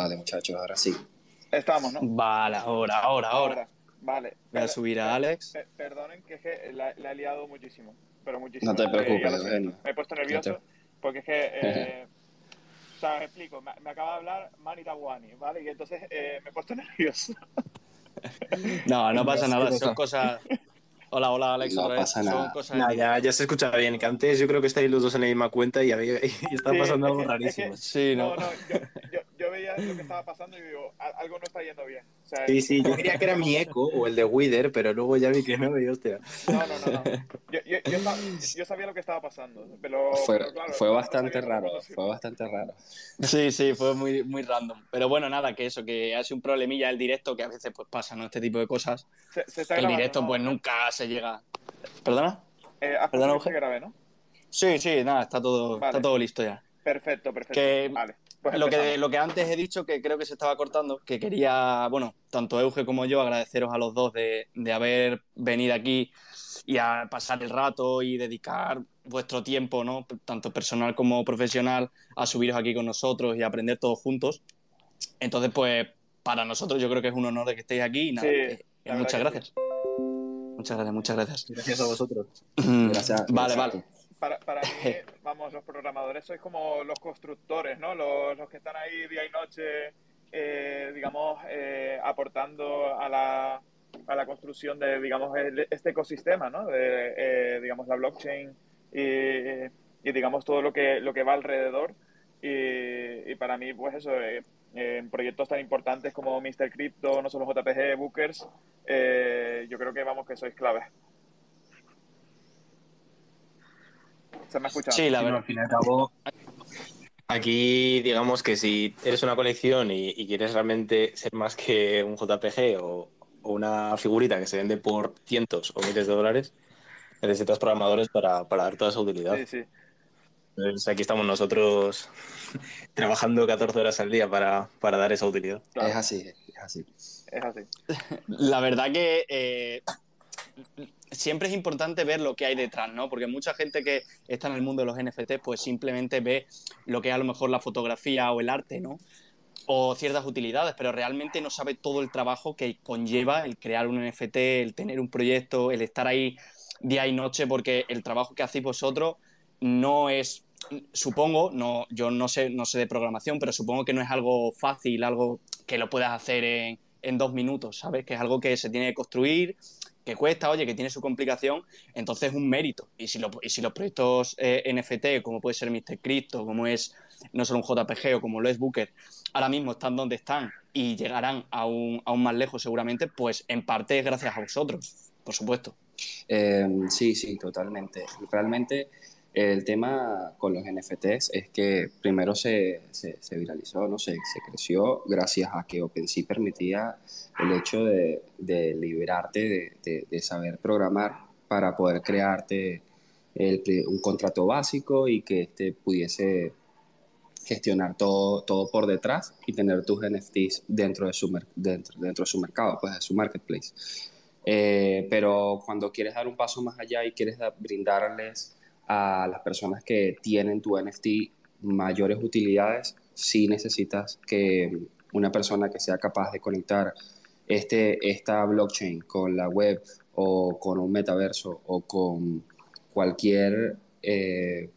Vale, muchachos, ahora sí. Estamos, ¿no? Vale, ahora, ahora, ahora. Vale. Voy a subir a Alex. perdonen que es que la, he liado muchísimo, pero muchísimo. No te preocupes, Eugenio. Me he puesto nervioso porque es que... Eh, o sea, me explico, me, acaba de hablar Mani Tawani, ¿vale? Y entonces eh, me he puesto nervioso. No, no pasa nada, son cosas, Hola, hola, Alex. No pasa nada. ya, ya, se escucha bien. Que antes yo creo que estáis los dos en la misma cuenta y, había, y está pasando algo rarísimo. sí, ¿no? No, no, yo, yo, veía lo que estaba pasando y digo, algo no está yendo bien. sí, sí, yo creía que era mi eco o el de Wither, pero luego ya vi que no, y hostia. No, no, no. no. Yo, yo, yo, sabía lo que estaba pasando, pero. Fue, claro, fue bastante raro, fue bastante raro. Sí, sí, fue muy, muy random. Pero bueno, nada, que eso, que hace un problemilla el directo, que a veces pues pasa, ¿no? Este tipo de cosas. Se, el directo, pues nunca se llega. ¿Perdona? Eh, ¿Perdona, que grave, ¿no? Sí, sí, nada, está todo, está todo listo ya. Perfecto, perfecto. vale. Pues lo, que, lo que antes he dicho, que creo que se estaba cortando, que quería, bueno, tanto Euge como yo agradeceros a los dos de, de haber venido aquí y a pasar el rato y dedicar vuestro tiempo, ¿no? Tanto personal como profesional, a subiros aquí con nosotros y a aprender todos juntos. Entonces, pues, para nosotros yo creo que es un honor de que estéis aquí y nada, eh, muchas gracias. Muchas gracias, muchas gracias. Gracias a vosotros. gracias. Vale, vale. Para, para mí, vamos, los programadores sois como los constructores, ¿no? Los, los que están ahí día y noche, eh, digamos, eh, aportando a la, a la construcción de, digamos, este ecosistema, ¿no? De, eh, digamos, la blockchain y, y, digamos, todo lo que, lo que va alrededor. Y, y para mí, pues eso, en proyectos tan importantes como Mr. Crypto, no solo JPG, Bookers, eh, yo creo que vamos que sois clave. ¿Se me ha escuchado? Sí, la verdad. al fin y al cabo, aquí digamos que si eres una colección y, quieres realmente ser más que un JPG o, una figurita que se vende por cientos o miles de dólares, necesitas programadores para, para dar toda esa utilidad. Sí, sí. Entonces aquí estamos nosotros trabajando 14 horas al día para, dar esa utilidad. Es así, es así. Es así. La verdad que eh, siempre es importante ver lo que hay detrás, ¿no? Porque mucha gente que está en el mundo de los NFT, pues simplemente ve lo que es a lo mejor la fotografía o el arte, ¿no? O ciertas utilidades, pero realmente no sabe todo el trabajo que conlleva el crear un NFT, el tener un proyecto, el estar ahí día y noche, porque el trabajo que hacéis vosotros no es, supongo, no, yo no sé, no sé de programación, pero supongo que no es algo fácil, algo que lo puedas hacer en, en dos minutos, ¿sabes? Que es algo que se tiene que construir, que cuesta, oye, que tiene su complicación, entonces es un mérito. Y si, lo, y si los proyectos eh, NFT, como puede ser Mr. Crypto, como es no solo un JPG o como lo es Booker, ahora mismo están donde están y llegarán aún, aún más lejos seguramente, pues en parte es gracias a vosotros, por supuesto. Eh, sí, sí, totalmente. Realmente el tema con los NFTs es que primero se, se, viralizó, no sé, se creció gracias a que OpenSea permitía el hecho de, de liberarte de, de, saber programar para poder crearte el, un contrato básico y que este pudiese gestionar todo, todo por detrás y tener tus NFTs dentro de su, dentro, dentro de su mercado, pues de su marketplace. Eh, pero cuando quieres dar un paso más allá y quieres brindarles a las personas que tienen tu NFT mayores utilidades, si necesitas que una persona que sea capaz de conectar este, esta blockchain con la web o con un metaverso o con cualquier eh,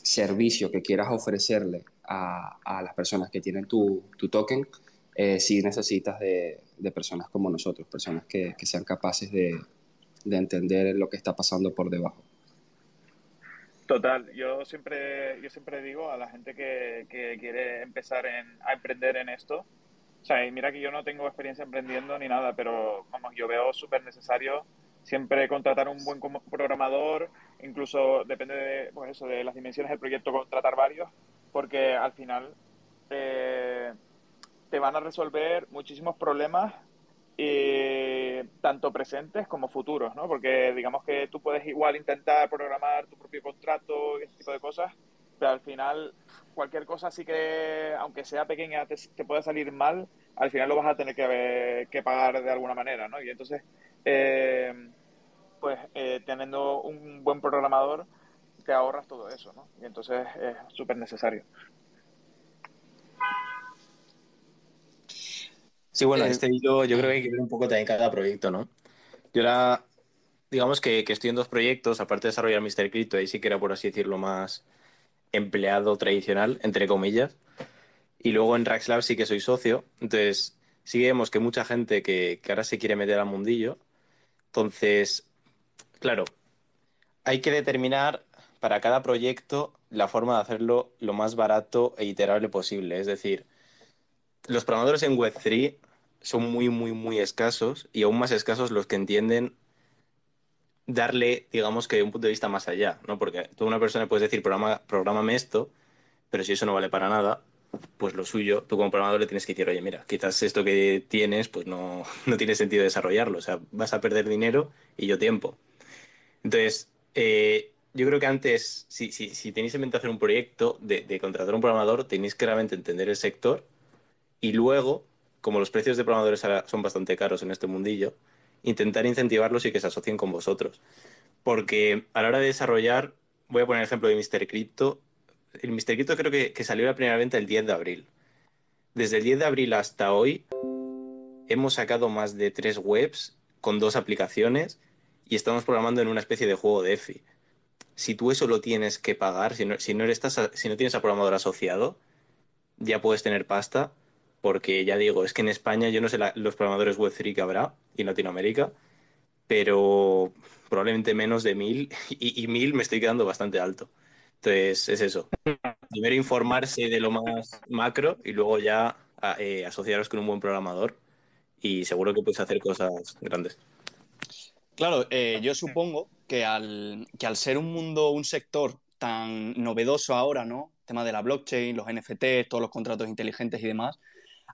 servicio que quieras ofrecerle a, las personas que tienen tu, token, eh, si necesitas de, personas como nosotros, personas que, sean capaces de entender lo que está pasando por debajo. Total, yo siempre, yo siempre digo a la gente que, quiere empezar a emprender en esto, o sea, y mira que yo no tengo experiencia emprendiendo ni nada, pero vamos, yo veo súper necesario siempre contratar un buen programador, incluso depende de, pues eso, de las dimensiones del proyecto, contratar varios, porque al final eh, te van a resolver muchísimos problemas eh, tanto presentes como futuros, ¿no? Porque digamos que tú puedes igual intentar programar tu propio contrato y ese tipo de cosas, pero al final cualquier cosa sí que, aunque sea pequeña, te, pueda salir mal, al final lo vas a tener que, que pagar de alguna manera, ¿no? Y entonces, eh, pues eh, teniendo un buen programador, te ahorras todo eso, ¿no? Y entonces es súper necesario. Sí, bueno, Eh, este hilo yo creo que hay que ver un poco también cada proyecto, ¿no? Yo ahora, digamos que, que estoy en dos proyectos, aparte de desarrollar Mr. Crypto, ahí sí que era, por así decirlo, más empleado tradicional, entre comillas. Y luego en Raxlab sí que soy socio. Entonces, sí vemos que mucha gente que, que ahora se quiere meter al mundillo. Entonces, claro, hay que determinar para cada proyecto la forma de hacerlo lo más barato e iterable posible. Es decir, los programadores en Web3 son muy, muy, muy escasos y aún más escasos los que entienden darle, digamos que un punto de vista más allá, ¿no? Porque tú a una persona puedes decir, programa, prográmame esto, pero si eso no vale para nada, pues lo suyo, tú como programador le tienes que decir, oye, mira, quizás esto que tienes, pues no, no tiene sentido desarrollarlo, o sea, vas a perder dinero y yo tiempo. Entonces, eh, yo creo que antes, si, si, si tenéis en mente hacer un proyecto de, de contratar a un programador, tenéis que realmente entender el sector y luego, como los precios de programadores son bastante caros en este mundillo, intentar incentivarlos y que se asocien con vosotros. Porque a la hora de desarrollar, voy a poner el ejemplo de Mr. Crypto. El Mr. Crypto creo que, que salió la primera venta el 10 de abril. Desde el 10 de abril hasta hoy hemos sacado más de tres webs con dos aplicaciones y estamos programando en una especie de juego de EFI. Si tú eso lo tienes que pagar, si no, si no, si no tienes a programador asociado, ya puedes tener pasta porque ya digo, es que en España yo no sé los programadores Web3 que habrá y en Latinoamérica, pero probablemente menos de mil y, mil me estoy quedando bastante alto. Entonces, es eso. Primero informarse de lo más macro y luego ya eh, asociaros con un buen programador y seguro que puedes hacer cosas grandes. Claro, eh, yo supongo que al, que al ser un mundo, un sector tan novedoso ahora, ¿no? El tema de la blockchain, los NFT, todos los contratos inteligentes y demás,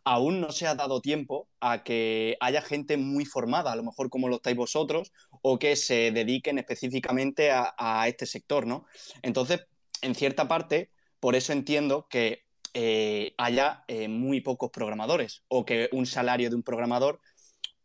aún no se ha dado tiempo a que haya gente muy formada, a lo mejor como lo estáis vosotros, o que se dediquen específicamente a, este sector, ¿no? Entonces, en cierta parte, por eso entiendo que eh, haya eh, muy pocos programadores, o que un salario de un programador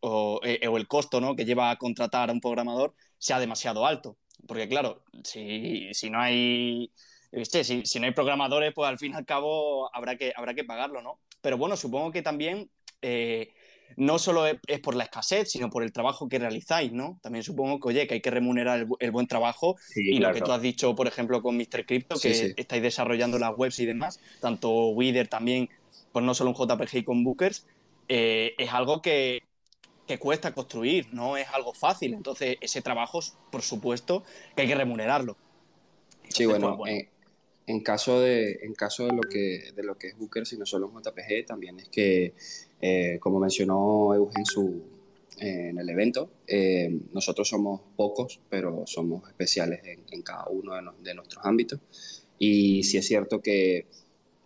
o, eh, o, el costo ¿no? que lleva a contratar a un programador sea demasiado alto. Porque claro, si, si no hay... Si, si, no hay programadores, pues al fin y al cabo habrá que, habrá que pagarlo, ¿no? Pero bueno, supongo que también eh, no solo es, es, por la escasez, sino por el trabajo que realizáis, ¿no? También supongo que, oye, que hay que remunerar el, el buen trabajo sí, y claro. lo que tú has dicho, por ejemplo, con Mr. Crypto, que Sí, sí. estáis desarrollando las webs y demás, tanto Wither también, pues no solo un JPG con Bookers, eh, es algo que, que cuesta construir, no es algo fácil. Entonces, ese trabajo, por supuesto, que hay que remunerarlo. Sí, Entonces, bueno, pues, En, en caso de, en caso de lo que, de lo que es Booker, si no solo un JPG, también es que, eh, como mencionó Eugen su, eh, en el evento, eh, nosotros somos pocos, pero somos especiales en, en cada uno de, no- de nuestros ámbitos. Y sí es cierto que,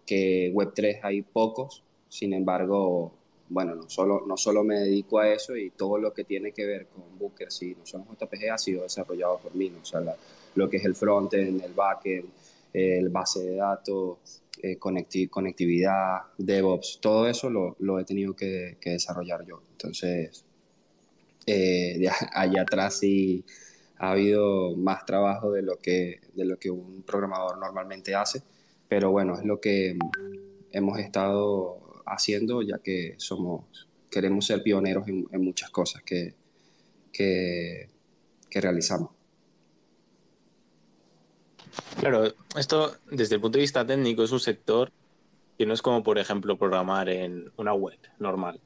que Web3 hay pocos, sin embargo, bueno, no solo, no solo me dedico a eso y todo lo que tiene que ver con Booker, si no somos JPG, ha sido desarrollado por mí, ¿no? o sea, la- lo que es el frontend, el backend, el base de datos, eh, conecti- conectividad, DevOps, todo eso lo, he tenido que, desarrollar yo. Entonces, eh, allá atrás sí ha habido más trabajo de lo que, de lo que un programador normalmente hace, pero bueno, es lo que hemos estado haciendo ya que somos, queremos ser pioneros en, muchas cosas que, que realizamos. Claro, esto desde el punto de vista técnico es un sector que no es como, por ejemplo, programar en una web normal.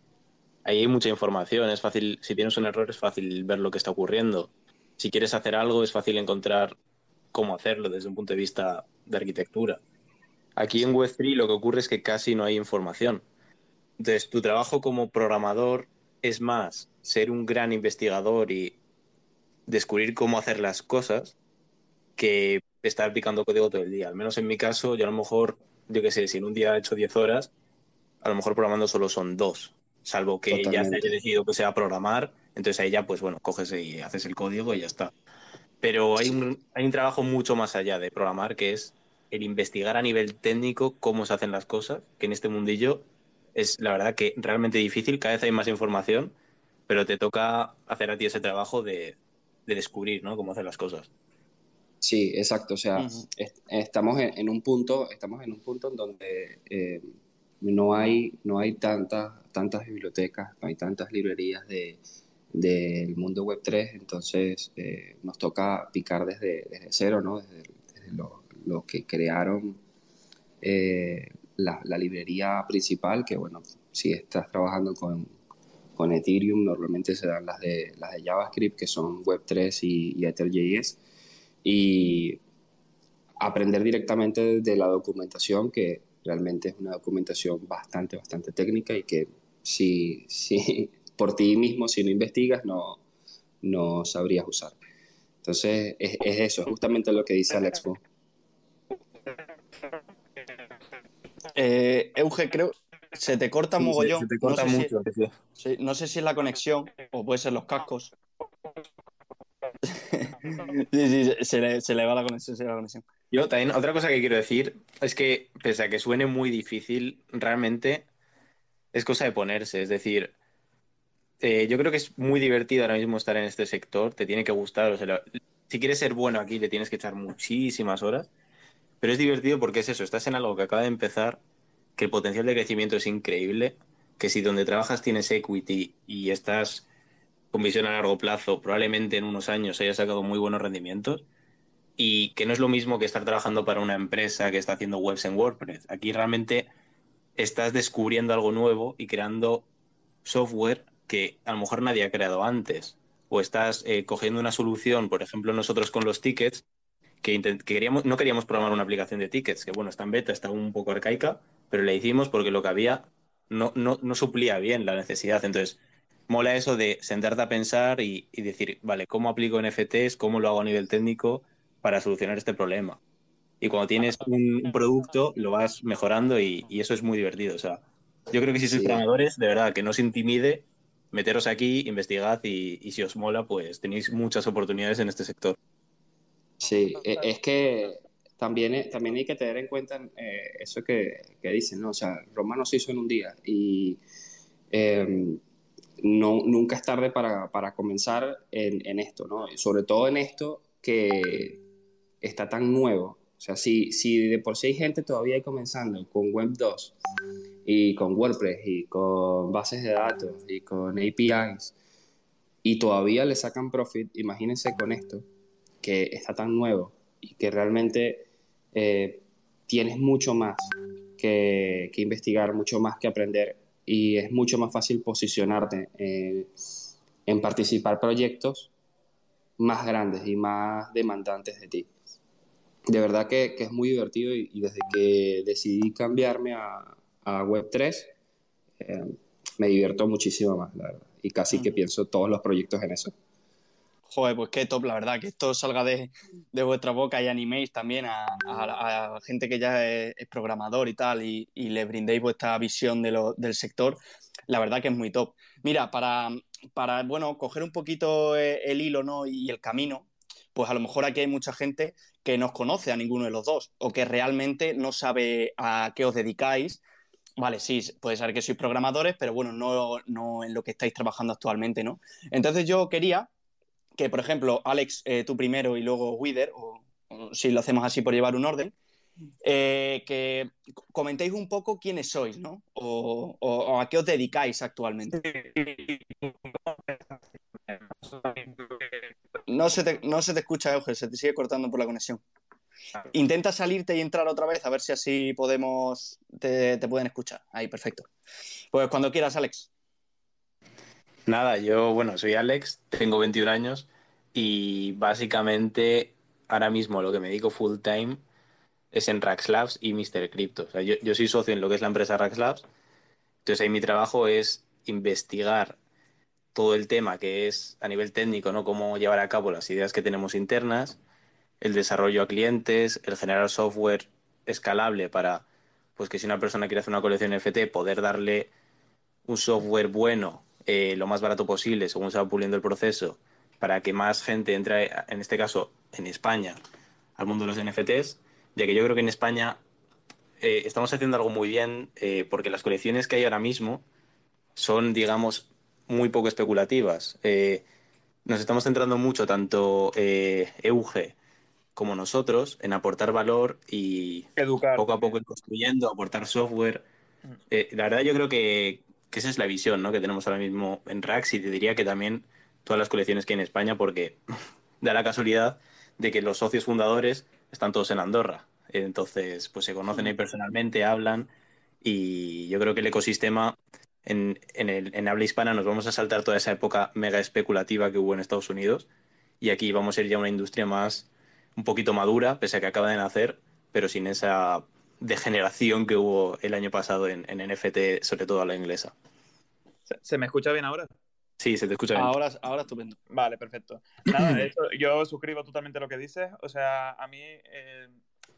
Ahí hay mucha información, es fácil, si tienes un error es fácil ver lo que está ocurriendo. Si quieres hacer algo es fácil encontrar cómo hacerlo desde un punto de vista de arquitectura. Aquí en Web3 lo que ocurre es que casi no hay información. Entonces, tu trabajo como programador es más ser un gran investigador y descubrir cómo hacer las cosas que estar aplicando código todo el día. Al menos en mi caso, yo a lo mejor, yo qué sé, si en un día he hecho 10 horas, a lo mejor programando solo son dos, salvo que ya se Totalmente. haya decidido que sea programar, entonces ahí ya, pues bueno, coges y haces el código y ya está. Pero hay un, hay un trabajo mucho más allá de programar, que es el investigar a nivel técnico cómo se hacen las cosas, que en este mundillo es la verdad que realmente difícil, cada vez hay más información, pero te toca hacer a ti ese trabajo de, de descubrir, ¿no? Cómo hacer las cosas. Sí, exacto. O sea, est- estamos en, en un punto, estamos en un punto en donde eh, no hay, no hay tantas, tantas bibliotecas, no hay tantas librerías de, del mundo web 3, entonces eh, nos toca picar desde, desde cero, ¿no? desde, los que crearon eh, la, la, librería principal, que bueno, si estás trabajando con, con, Ethereum, normalmente se dan las de, las de JavaScript, que son Web3 y, y Ether.js, y aprender directamente de la documentación, que realmente es una documentación bastante, bastante técnica y que si, si por ti mismo, si no investigas, no, no sabrías usar. Entonces, es, es eso, es justamente lo que dice Alex. Eh, Euge, creo, se te corta mogollón. Se, te corta no sé mucho. Si, sí, no sé si es la conexión o puede ser los cascos. sí, sí, se le, se le, va la conexión, se le va la conexión. Yo también, otra cosa que quiero decir es que, pese a que suene muy difícil, realmente es cosa de ponerse. Es decir, eh, yo creo que es muy divertido ahora mismo estar en este sector, te tiene que gustar. O sea, si quieres ser bueno aquí, le tienes que echar muchísimas horas. Pero es divertido porque es eso, estás en algo que acaba de empezar, que el potencial de crecimiento es increíble, que si donde trabajas tienes equity y estás con visión a largo plazo, probablemente en unos años hayas sacado muy buenos rendimientos y que no es lo mismo que estar trabajando para una empresa que está haciendo webs en WordPress. Aquí realmente estás descubriendo algo nuevo y creando software que a lo mejor nadie ha creado antes. O estás eh, cogiendo una solución, por ejemplo, nosotros con los tickets, que, que, queríamos, no queríamos programar una aplicación de tickets, que bueno, está en beta, está un poco arcaica, pero la hicimos porque lo que había no, no, no suplía bien la necesidad. Entonces, mola eso de sentarte a pensar y, y decir, vale, ¿cómo aplico NFTs? ¿Cómo lo hago a nivel técnico? para solucionar este problema. Y cuando tienes un, producto, lo vas mejorando y, y, eso es muy divertido. O sea, yo creo que si sois sí. programadores, de verdad, que no os intimide, meteros aquí, investigad y, y, si os mola, pues tenéis muchas oportunidades en este sector. Sí, e, es que también, también hay que tener en cuenta eh, eso que, que, dicen, ¿no? O sea, Roma no se hizo en un día y eh, no, nunca es tarde para, para comenzar en, en, esto, ¿no? Sobre todo en esto que está tan nuevo. O sea, si, si de por sí hay gente todavía comenzando con Web 2 y con WordPress y con bases de datos y con APIs y todavía le sacan profit, imagínense con esto, que está tan nuevo y que realmente eh, tienes mucho más que, que, investigar, mucho más que aprender y es mucho más fácil posicionarte eh, en participar proyectos más grandes y más demandantes de ti de verdad que, que es muy divertido y, y, desde que decidí cambiarme a, a Web3, eh, me divierto muchísimo más, la verdad. Y casi que pienso todos los proyectos en eso. Joder, pues qué top, la verdad, que esto salga de, de vuestra boca y animéis también a, gente que ya es, programador y tal y, y le brindéis vuestra visión del sector. La verdad que es muy top. Mira, para, bueno, coger un poquito eh, el hilo ¿no? y el camino, pues a lo mejor aquí hay mucha gente que no os conoce a ninguno de los dos o que realmente no sabe a qué os dedicáis. Vale, sí, puede ser que sois programadores, pero bueno, no, no en lo que estáis trabajando actualmente, ¿no? Entonces yo quería que, por ejemplo, Alex, eh, tú primero y luego Wither, o, si lo hacemos así por llevar un orden, eh, que comentéis un poco quiénes sois, ¿no? O, o, a qué os dedicáis actualmente. No se te, no se te escucha, Euge, se te sigue cortando por la conexión. Intenta salirte y entrar otra vez, a ver si así podemos, te, te pueden escuchar. Ahí, perfecto. Pues cuando quieras, Alex. Nada, yo, bueno, soy Alex, tengo 21 años y básicamente ahora mismo lo que me dedico full time es en Rax Labs y Mr. Crypto. Yo, yo, soy socio en lo que es la empresa Rax Labs, entonces ahí mi trabajo es investigar todo el tema que es a nivel técnico, ¿no? Cómo llevar a cabo las ideas que tenemos internas, el desarrollo a clientes, el generar software escalable para, pues que si una persona quiere hacer una colección NFT, poder darle un software bueno, eh, lo más barato posible, según se va puliendo el proceso, para que más gente entre, en este caso, en España, al mundo de los NFTs, ya que yo creo que en España eh, estamos haciendo algo muy bien, eh, porque las colecciones que hay ahora mismo son, digamos, muy poco especulativas. Eh, nos estamos centrando mucho, tanto eh, EUG como nosotros, en aportar valor y Educar. poco a poco ir construyendo, aportar software. Eh, la verdad yo creo que, que, esa es la visión ¿no? que tenemos ahora mismo en Rax y te diría que también todas las colecciones que hay en España porque da la casualidad de que los socios fundadores están todos en Andorra. Entonces, pues se conocen ahí personalmente, hablan y yo creo que el ecosistema en, en, el, en habla hispana nos vamos a saltar toda esa época mega especulativa que hubo en Estados Unidos y aquí vamos a ir ya a una industria más un poquito madura, pese a que acaba de nacer, pero sin esa degeneración que hubo el año pasado en, en NFT, sobre todo a la inglesa. ¿Se, me escucha bien ahora? Sí, se te escucha bien. Ahora, ahora estupendo. Vale, perfecto. Nada, eso, yo suscribo totalmente lo que dices. O sea, a mí eh,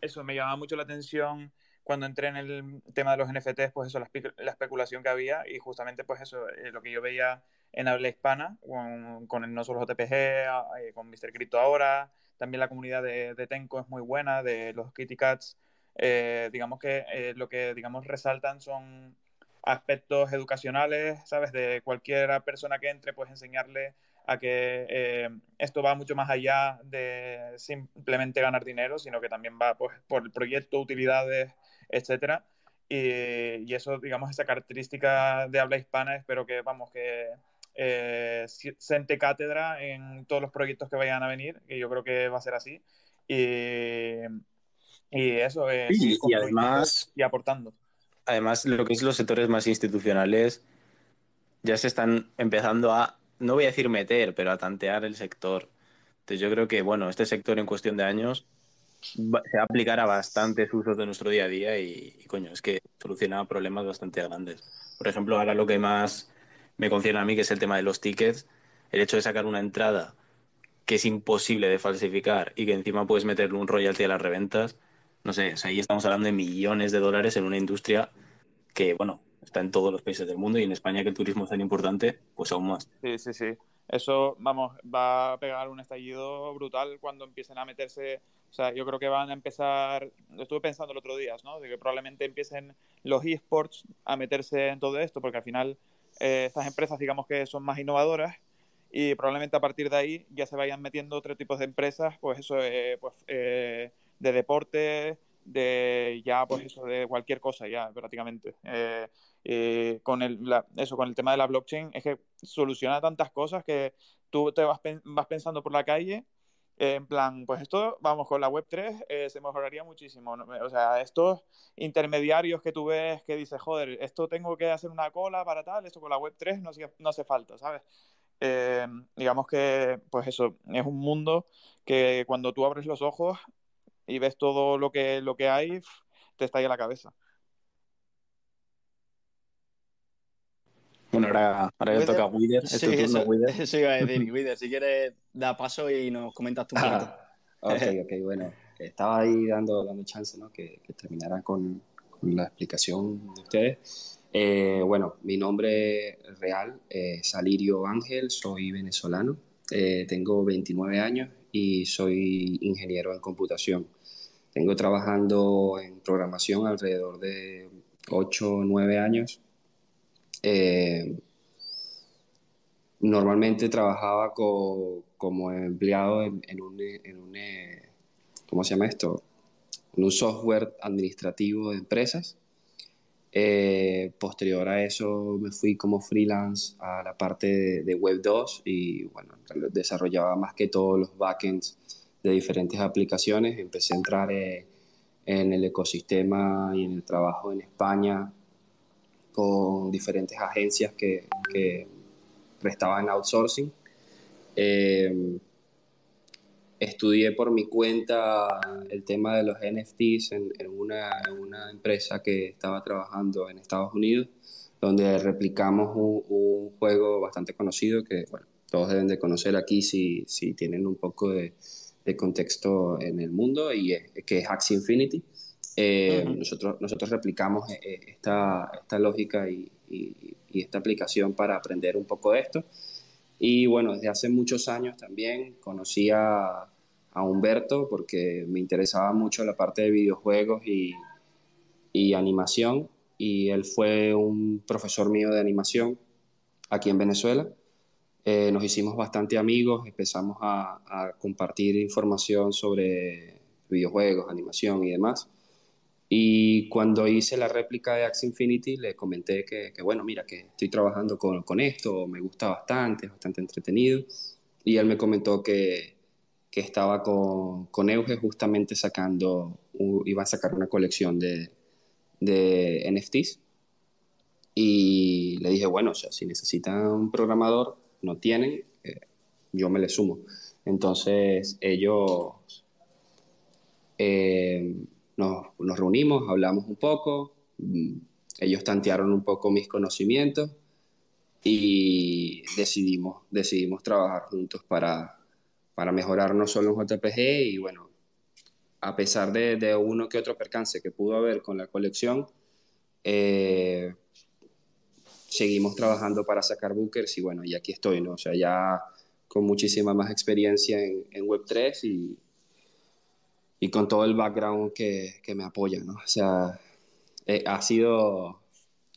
eso me llamaba mucho la atención cuando entré en el tema de los NFTs, pues eso, la, la especulación que había y justamente pues eso, eh, lo que yo veía en habla hispana, con, con el no solo JPG, eh, con Mr. Crypto ahora, también la comunidad de, de, Tenko es muy buena, de los Kitty Cats, eh, digamos que eh, lo que digamos resaltan son aspectos educacionales, ¿sabes? De cualquier persona que entre, pues enseñarle a que eh, esto va mucho más allá de simplemente ganar dinero, sino que también va pues, por el proyecto, utilidades, etcétera. Y, y, eso, digamos, esa característica de habla hispana, espero que, vamos, que eh, sente cátedra en todos los proyectos que vayan a venir, que yo creo que va a ser así. Y, y eso, eh, y, y además, y aportando. Además, lo que es los sectores más institucionales ya se están empezando a, no voy a decir meter, pero a tantear el sector. Entonces yo creo que, bueno, este sector en cuestión de años se va a aplicar a bastantes usos de nuestro día a día y, y, coño, es que soluciona problemas bastante grandes. Por ejemplo, ahora lo que más me concierne a mí, que es el tema de los tickets, el hecho de sacar una entrada que es imposible de falsificar y que encima puedes meterle un royalty a las reventas, no sé, o sea, ahí estamos hablando de millones de dólares en una industria que, bueno, está en todos los países del mundo y en España que el turismo es tan importante, pues aún más. Sí, sí, sí. Eso, vamos, va a pegar un estallido brutal cuando empiecen a meterse, o sea, yo creo que van a empezar, lo estuve pensando el otro día, ¿no? De que probablemente empiecen los esports a meterse en todo esto, porque al final eh, estas empresas, digamos que son más innovadoras y probablemente a partir de ahí ya se vayan metiendo otro tipo de empresas, pues eso, eh, pues, eh, de deporte, de ya, pues eso, de cualquier cosa ya prácticamente. Eh, con el, eso, con el tema de la blockchain, es que soluciona tantas cosas que tú te vas, vas pensando por la calle en plan, pues esto, vamos, con la Web3 eh, se mejoraría muchísimo. O sea, estos intermediarios que tú ves que dices, joder, esto tengo que hacer una cola para tal, esto con la Web3 no, no hace falta, ¿sabes? Eh, digamos que, pues eso, es un mundo que cuando tú abres los ojos y ves todo lo que, lo que hay, te está ahí a la cabeza. Bueno, ahora, ahora le toca a Wither. Sí, eso, Wither. eso, iba a decir, Wither. Si quieres, da paso y nos comentas tu ah, Ok, ok, bueno. Estaba ahí dando, dando chance, ¿no? Que, que terminara con, con, la explicación de ustedes. Eh, bueno, mi nombre real es Salirio Ángel, soy venezolano, eh, tengo 29 años y soy ingeniero en computación. Tengo trabajando en programación alrededor de 8 o 9 años eh, normalmente trabajaba co, como empleado en, en, un, en, un, ¿cómo se llama esto? En un software administrativo de empresas. Eh, posterior a eso me fui como freelance a la parte de, de, Web 2 y bueno, desarrollaba más que todos los backends de diferentes aplicaciones. Empecé a entrar eh, en el ecosistema y en el trabajo en España con diferentes agencias que, que prestaban outsourcing. Eh, estudié por mi cuenta el tema de los NFTs en, en, una, en, una, empresa que estaba trabajando en Estados Unidos, donde replicamos un, un, juego bastante conocido que, bueno, todos deben de conocer aquí si, si tienen un poco de, de, contexto en el mundo, y es, que es Axie Infinity. Eh, uh -huh. nosotros, nosotros replicamos eh, esta, esta lógica y, y, y, esta aplicación para aprender un poco de esto. Y bueno, desde hace muchos años también conocí a, a Humberto porque me interesaba mucho la parte de videojuegos y, y animación. Y él fue un profesor mío de animación aquí en Venezuela. Eh, nos hicimos bastante amigos, empezamos a, a compartir información sobre videojuegos, animación y demás. Y cuando hice la réplica de Axie Infinity, le comenté que, que bueno, mira, que estoy trabajando con, con, esto, me gusta bastante, es bastante entretenido. Y él me comentó que, que estaba con, con Euge justamente sacando, iba a sacar una colección de, de NFTs. Y le dije, bueno, o sea, si necesitan un programador, no tienen, eh, yo me le sumo. Entonces ellos eh, nos, reunimos, hablamos un poco, mm, ellos tantearon un poco mis conocimientos y decidimos, decidimos trabajar juntos para, para mejorar no solo en JPG y bueno, a pesar de, de, uno que otro percance que pudo haber con la colección, eh, seguimos trabajando para sacar bookers y bueno, y aquí estoy, ¿no? O sea, ya con muchísima más experiencia en, en Web3 y, y, con todo el background que, que me apoya, ¿no? O sea, eh, ha, sido,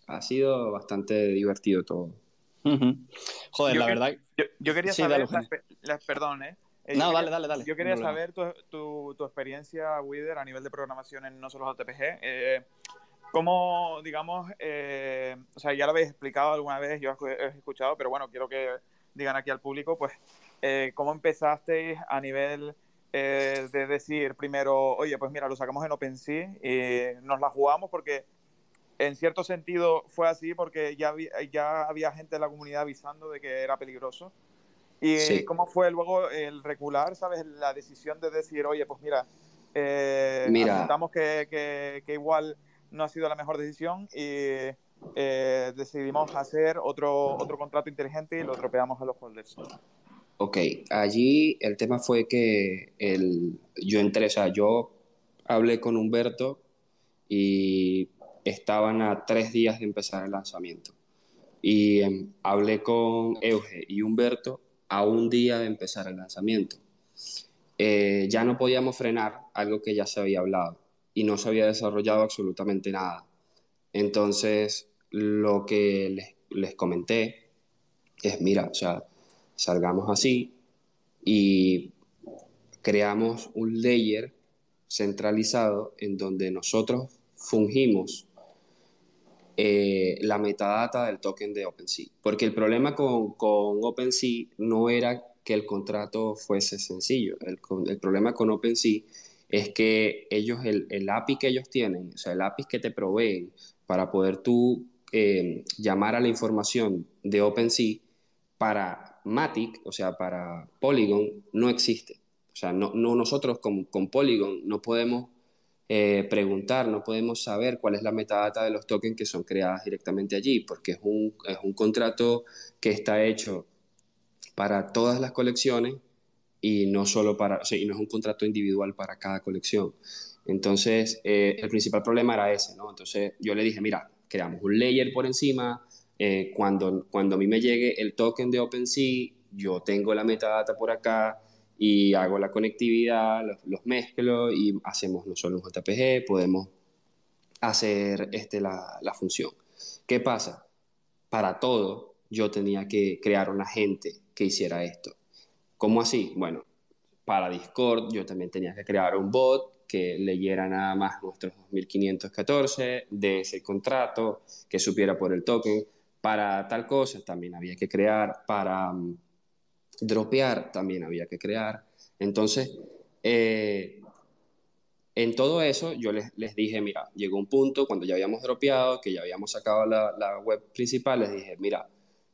ha sido bastante divertido todo. Joder, la verdad. Yo, yo quería Sí, saber, las, las- perdón, ¿eh? Eh, No, yo dale, quería- dale, dale. Yo quería No saber tu, tu, tu experiencia, Wither, a nivel de programación en no solo JPG. Eh, ¿Cómo, digamos, eh, o sea, ya lo habéis explicado alguna vez, yo os he escuchado, pero bueno, quiero que digan aquí al público, pues, eh, ¿cómo empezasteis a nivel eh, de decir primero, oye, pues mira, lo sacamos en OpenSea y nos la jugamos porque en cierto sentido fue así porque ya había, ya había gente de la comunidad avisando de que era peligroso. ¿Y Sí. cómo fue luego el regular, sabes? La decisión de decir, oye, pues mira, eh, Mira. aceptamos que, que- que igual no ha sido la mejor decisión y eh, decidimos hacer otro, otro contrato inteligente y lo tropeamos a los holders. Ok, allí el tema fue que el, yo entré, o sea, yo hablé con Humberto y estaban a tres días de empezar el lanzamiento. Y em, hablé con Euge y Humberto a un día de empezar el lanzamiento. Eh, ya no podíamos frenar algo que ya se había hablado y no se había desarrollado absolutamente nada. Entonces, lo que les, les comenté es, mira, o sea, salgamos así y creamos un layer centralizado en donde nosotros fungimos eh, la metadata del token de OpenSea. Porque el problema con, con OpenSea no era que el contrato fuese sencillo. El, el problema con OpenSea es que ellos, el, el API que ellos tienen, o sea, el API que te proveen para poder tú eh, llamar a la información de OpenSea, para Matic, o sea, para Polygon, no existe. O sea, no, no nosotros con, con Polygon no podemos eh, preguntar, no podemos saber cuál es la metadata de los tokens que son creadas directamente allí, porque es un, es un contrato que está hecho para todas las colecciones y no solo para, o sea, y no es un contrato individual para cada colección. Entonces, eh, el principal problema era ese, ¿no? Entonces, yo le dije, mira, creamos un layer por encima, eh, cuando, cuando a mí me llegue el token de OpenSea, yo tengo la metadata por acá y hago la conectividad, los, los mezclo y hacemos no solo un JPG, podemos hacer este, la, la función. ¿Qué pasa? Para todo, yo tenía que crear un agente que hiciera esto. ¿Cómo así? Bueno, para Discord yo también tenía que crear un bot que leyera nada más nuestros 2514 de ese contrato, que supiera por el token. Para tal cosa también había que crear, para um, dropear también había que crear. Entonces, eh, en todo eso yo les, dije, mira, llegó un punto cuando ya habíamos dropeado, que ya habíamos sacado la, la web principal, les dije, mira,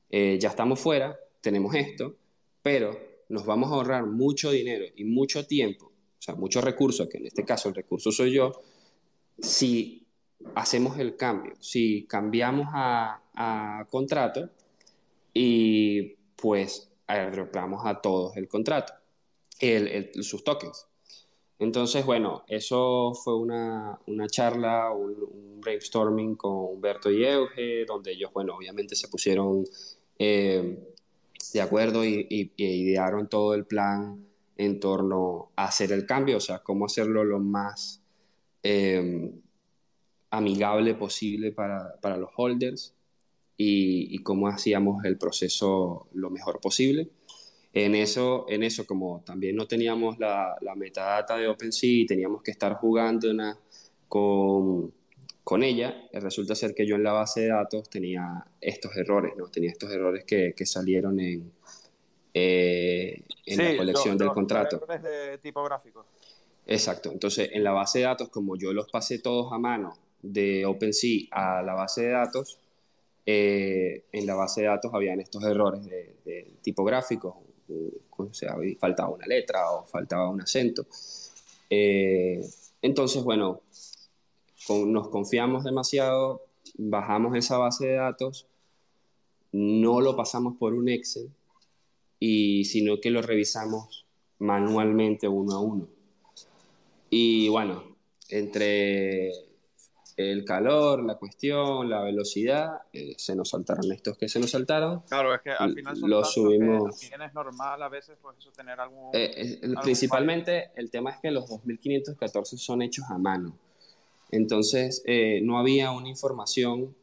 eh, ya estamos fuera, tenemos esto, pero nos vamos a ahorrar mucho dinero y mucho tiempo, o sea, muchos recursos, que en este caso el recurso soy yo, si hacemos el cambio, si cambiamos a, contrato y pues airdropamos a todos el contrato, el, sus tokens. Entonces, bueno, eso fue una, una charla, un, un, brainstorming con Humberto y Euge, donde ellos, bueno, obviamente se pusieron eh, de acuerdo y, y, y, idearon todo el plan en torno a hacer el cambio, o sea, cómo hacerlo lo más eh, amigable posible para, para los holders y, y, cómo hacíamos el proceso lo mejor posible. En eso, en eso como también no teníamos la, la metadata de OpenSea teníamos que estar jugando una, con, con ella, resulta ser que yo en la base de datos tenía estos errores, ¿no? Tenía estos errores que, que salieron en, eh, en la colección del contrato. Errores de tipográfico. Exacto. Entonces, en la base de datos, como yo los pasé todos a mano de OpenSea a la base de datos, eh, en la base de datos habían estos errores de, tipográficos, o sea, faltaba una letra o faltaba un acento. Eh, entonces, bueno, nos confiamos demasiado, bajamos esa base de datos, no lo pasamos por un Excel, y sino que lo revisamos manualmente uno a uno. Y bueno, entre el calor, la cuestión, la velocidad, eh, se nos saltaron estos que se nos saltaron. Claro, es que al final son lo subimos. Que es normal a veces pues eso tener algún. Eh, eh, principalmente el tema es que los 2514 son hechos a mano. Entonces no había una información,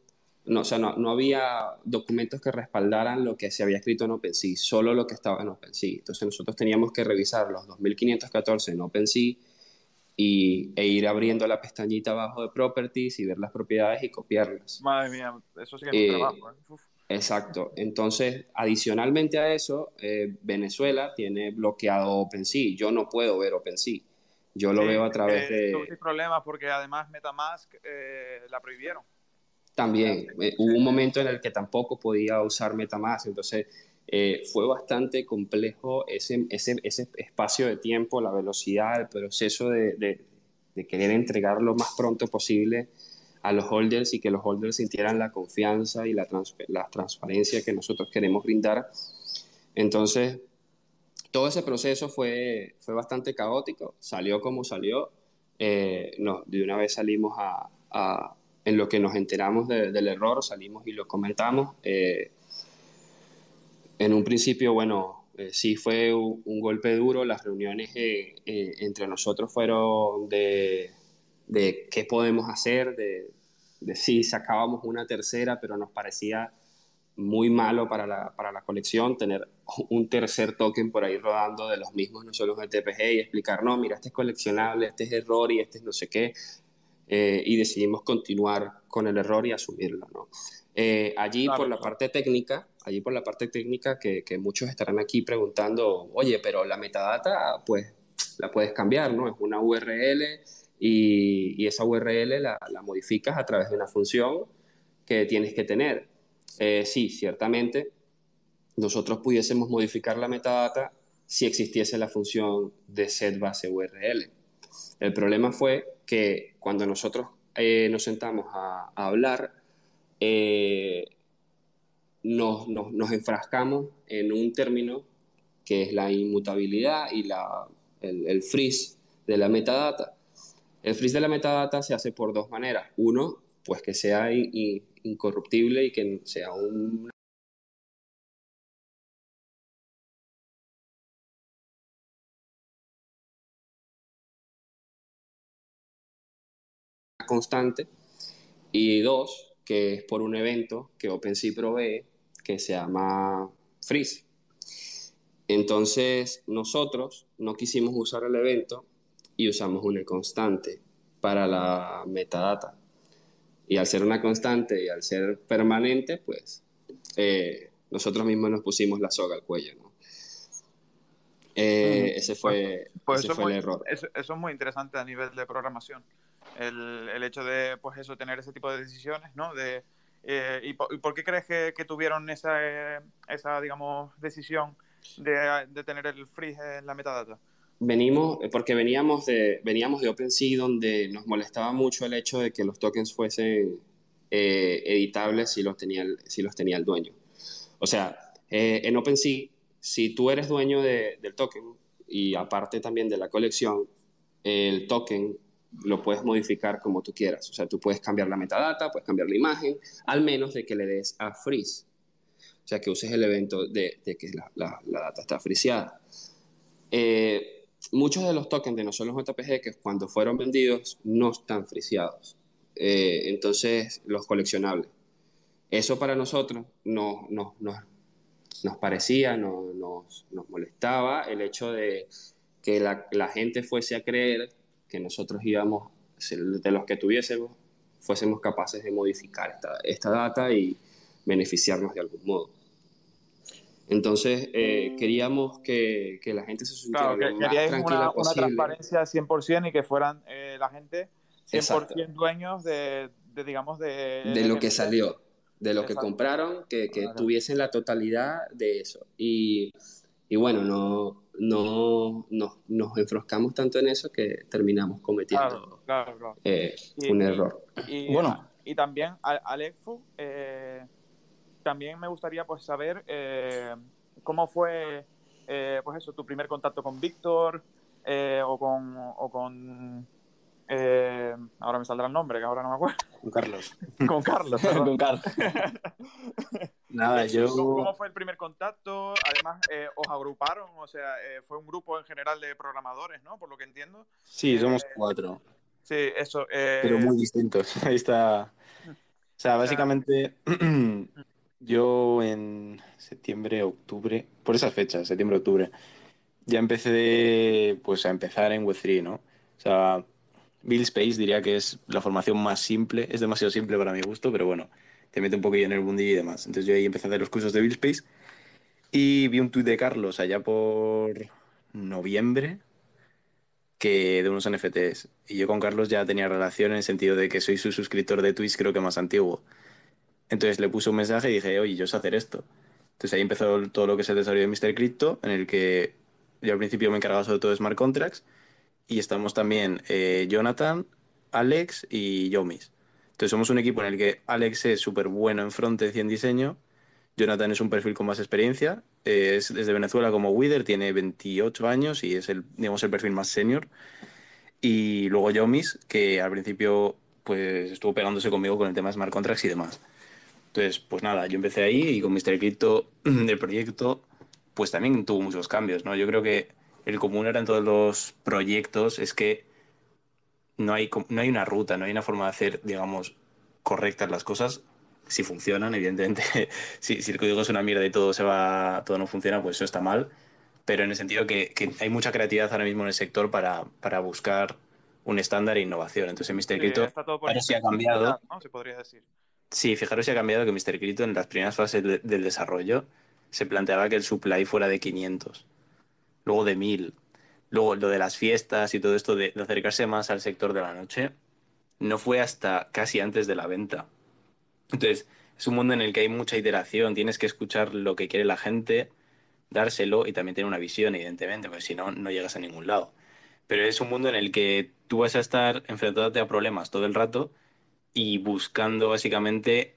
no, o sea, no, no, había documentos que respaldaran lo que se había escrito en OpenSea, solo lo que estaba en OpenSea. Entonces nosotros teníamos que revisar los 2514 en OpenSea y, e ir abriendo la pestañita abajo de properties y ver las propiedades y copiarlas. Madre mía, eso sí que es un eh, trabajo. ¿eh? Exacto. Entonces, adicionalmente a eso, eh, Venezuela tiene bloqueado OpenSea. Yo no puedo ver OpenSea. Yo lo veo a través de... Tuve problemas porque además Metamask la prohibieron. También. hubo un momento en el que tampoco podía usar Metamask. Entonces, eh, fue bastante complejo ese, ese, ese, espacio de tiempo, la velocidad, el proceso de, de, querer entregar lo más pronto posible a los holders y que los holders sintieran la confianza y la, la transparencia que nosotros queremos brindar. Entonces, todo ese proceso fue, fue bastante caótico, salió como salió. Eh, de una vez salimos a, a, en lo que nos enteramos del error, salimos y lo comentamos. Eh, en un principio, bueno, eh, sí fue un, golpe duro. Las reuniones eh, eh, entre nosotros fueron de, de, qué podemos hacer, de, de si sacábamos una tercera, pero nos parecía muy malo para la, para la, colección tener un tercer token por ahí rodando de los mismos, no solo de TPG, y explicar, no, mira, este es coleccionable, este es error y este es no sé qué. y decidimos continuar con el error y asumirlo. ¿no? allí, por la parte técnica, allí por la parte técnica que, que, muchos estarán aquí preguntando, oye, pero la metadata, pues la puedes cambiar, ¿no? Es una URL y, y esa URL la, la, modificas a través de una función que tienes que tener. Eh, sí, ciertamente, nosotros pudiésemos modificar la metadata si existiese la función de set base URL. El problema fue que cuando nosotros eh, nos sentamos a, hablar, eh, nos, nos, enfrascamos en un término que es la inmutabilidad y la, el, el, freeze de la metadata. El freeze de la metadata se hace por dos maneras. Uno, pues que sea incorruptible y que sea un constante. Y dos, que es por un evento que OpenSea provee que se llama Freeze. Entonces nosotros no quisimos usar el evento y usamos una constante para la metadata. Y al ser una constante y al ser permanente, pues eh, nosotros mismos nos pusimos la soga al cuello. ¿no? Eh, ese fue, pues, ese fue muy, el error. Eso, eso, es muy interesante a nivel de programación. El, el, hecho de pues eso, tener ese tipo de decisiones, ¿no? De, eh, ¿y, por, ¿y, por, qué crees que, que tuvieron esa, eh, esa, digamos, decisión de, de, tener el freeze en la metadata? Venimos, porque veníamos de, veníamos de OpenSea donde nos molestaba mucho el hecho de que los tokens fuesen eh, editables si los, tenía el, si los tenía el dueño. O sea, eh, en OpenSea, si tú eres dueño de, del token y aparte también de la colección, el token lo puedes modificar como tú quieras. O sea, tú puedes cambiar la metadata, puedes cambiar la imagen, al menos de que le des a freeze. O sea, que uses el evento de, que la, la, la, data está friseada. Eh, muchos de los tokens de nosotros JPG que cuando fueron vendidos no están friseados. Eh, entonces, los coleccionables. Eso para nosotros no, no, no, nos parecía, no, nos, nos molestaba el hecho de que la, la gente fuese a creer que nosotros íbamos de los que tuviésemos, fuésemos capaces de modificar esta, esta data y beneficiarnos de algún modo. Entonces, eh, queríamos que, que, la gente se sintiera claro, que, más tranquila una, una transparencia 100% y que fueran eh, la gente 100% Exacto. dueños de, de, digamos, de... De lo que salió, de lo Exacto. que compraron, que, que claro. tuviesen la totalidad de eso. Y, y bueno, no, no, no, nos enfroscamos tanto en eso que terminamos cometiendo claro, claro, eh, y, un error. Y, bueno. y también, Alexfu, eh, también me gustaría pues saber eh, cómo fue eh, pues eso, tu primer contacto con Víctor eh, o con, o con eh, ahora me saldrá el nombre, que ahora no me acuerdo. Con Carlos. con Carlos. con Carlos. Nada, yo... ¿Cómo fue el primer contacto? Además, eh, os agruparon, o sea, eh, fue un grupo en general de programadores, ¿no? Por lo que entiendo. Sí, somos cuatro. Sí, eso. Pero muy distintos. Ahí está. O sea, básicamente, yo en septiembre, octubre, por esas fechas, septiembre, octubre, ya empecé pues a empezar en Web3, ¿no? O sea, Build Space diría que es la formación más simple, es demasiado simple para mi gusto, pero bueno, te mete un poquillo en el mundillo y demás. Entonces yo ahí empecé a hacer los cursos de Build Space y vi un tuit de Carlos allá por noviembre que de unos NFTs. Y yo con Carlos ya tenía relación en el sentido de que soy su suscriptor de Twitch, creo que más antiguo. Entonces le puse un mensaje y dije, oye, yo sé hacer esto. Entonces ahí empezó todo lo que es el desarrollo de Mr. Crypto, en el que yo al principio me encargaba sobre todo de smart contracts y estamos también eh, Jonathan, Alex y Yomis. Entonces somos un equipo en el que Alex es súper bueno en frontend y en diseño, Jonathan es un perfil con más experiencia, eh, es desde Venezuela como Wither, tiene 28 años y es el, digamos, el perfil más senior. Y luego Yomis, que al principio pues estuvo pegándose conmigo con el tema de smart contracts y demás. Entonces, pues nada, yo empecé ahí y con Mr. Crypto, el proyecto, pues también tuvo muchos cambios, ¿no? Yo creo que el común era en todos los proyectos es que no hay, no hay una ruta, no hay una forma de hacer, digamos, correctas las cosas. Si funcionan, evidentemente, si, si, el código es una mierda y todo se va, todo no funciona, pues eso está mal. Pero en el sentido que, que hay mucha creatividad ahora mismo en el sector para, para buscar un estándar e innovación. Entonces, en Mr. Crypto ahora sí ha cambiado. ¿no? Se podría decir. Sí, fijaros si ha cambiado que Mr. Crypto en las primeras fases de, del desarrollo se planteaba que el supply fuera de 500 luego de mil, luego lo de las fiestas y todo esto de, de, acercarse más al sector de la noche, no fue hasta casi antes de la venta. Entonces, es un mundo en el que hay mucha iteración, tienes que escuchar lo que quiere la gente, dárselo y también tener una visión, evidentemente, porque si no, no llegas a ningún lado. Pero es un mundo en el que tú vas a estar enfrentándote a problemas todo el rato y buscando básicamente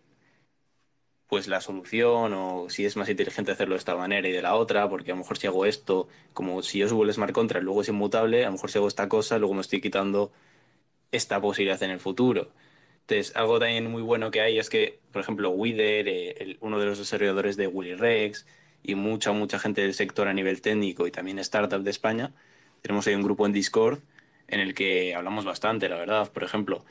pues la solución o si es más inteligente hacerlo de esta manera y de la otra, porque a lo mejor si hago esto, como si yo subo el smart contract, luego es inmutable, a lo mejor si hago esta cosa, luego me estoy quitando esta posibilidad en el futuro. Entonces, algo también muy bueno que hay es que, por ejemplo, Wither, eh, el, uno de los desarrolladores de Willy Rex y mucha, mucha gente del sector a nivel técnico y también startup de España, tenemos ahí un grupo en Discord en el que hablamos bastante, la verdad. Por ejemplo,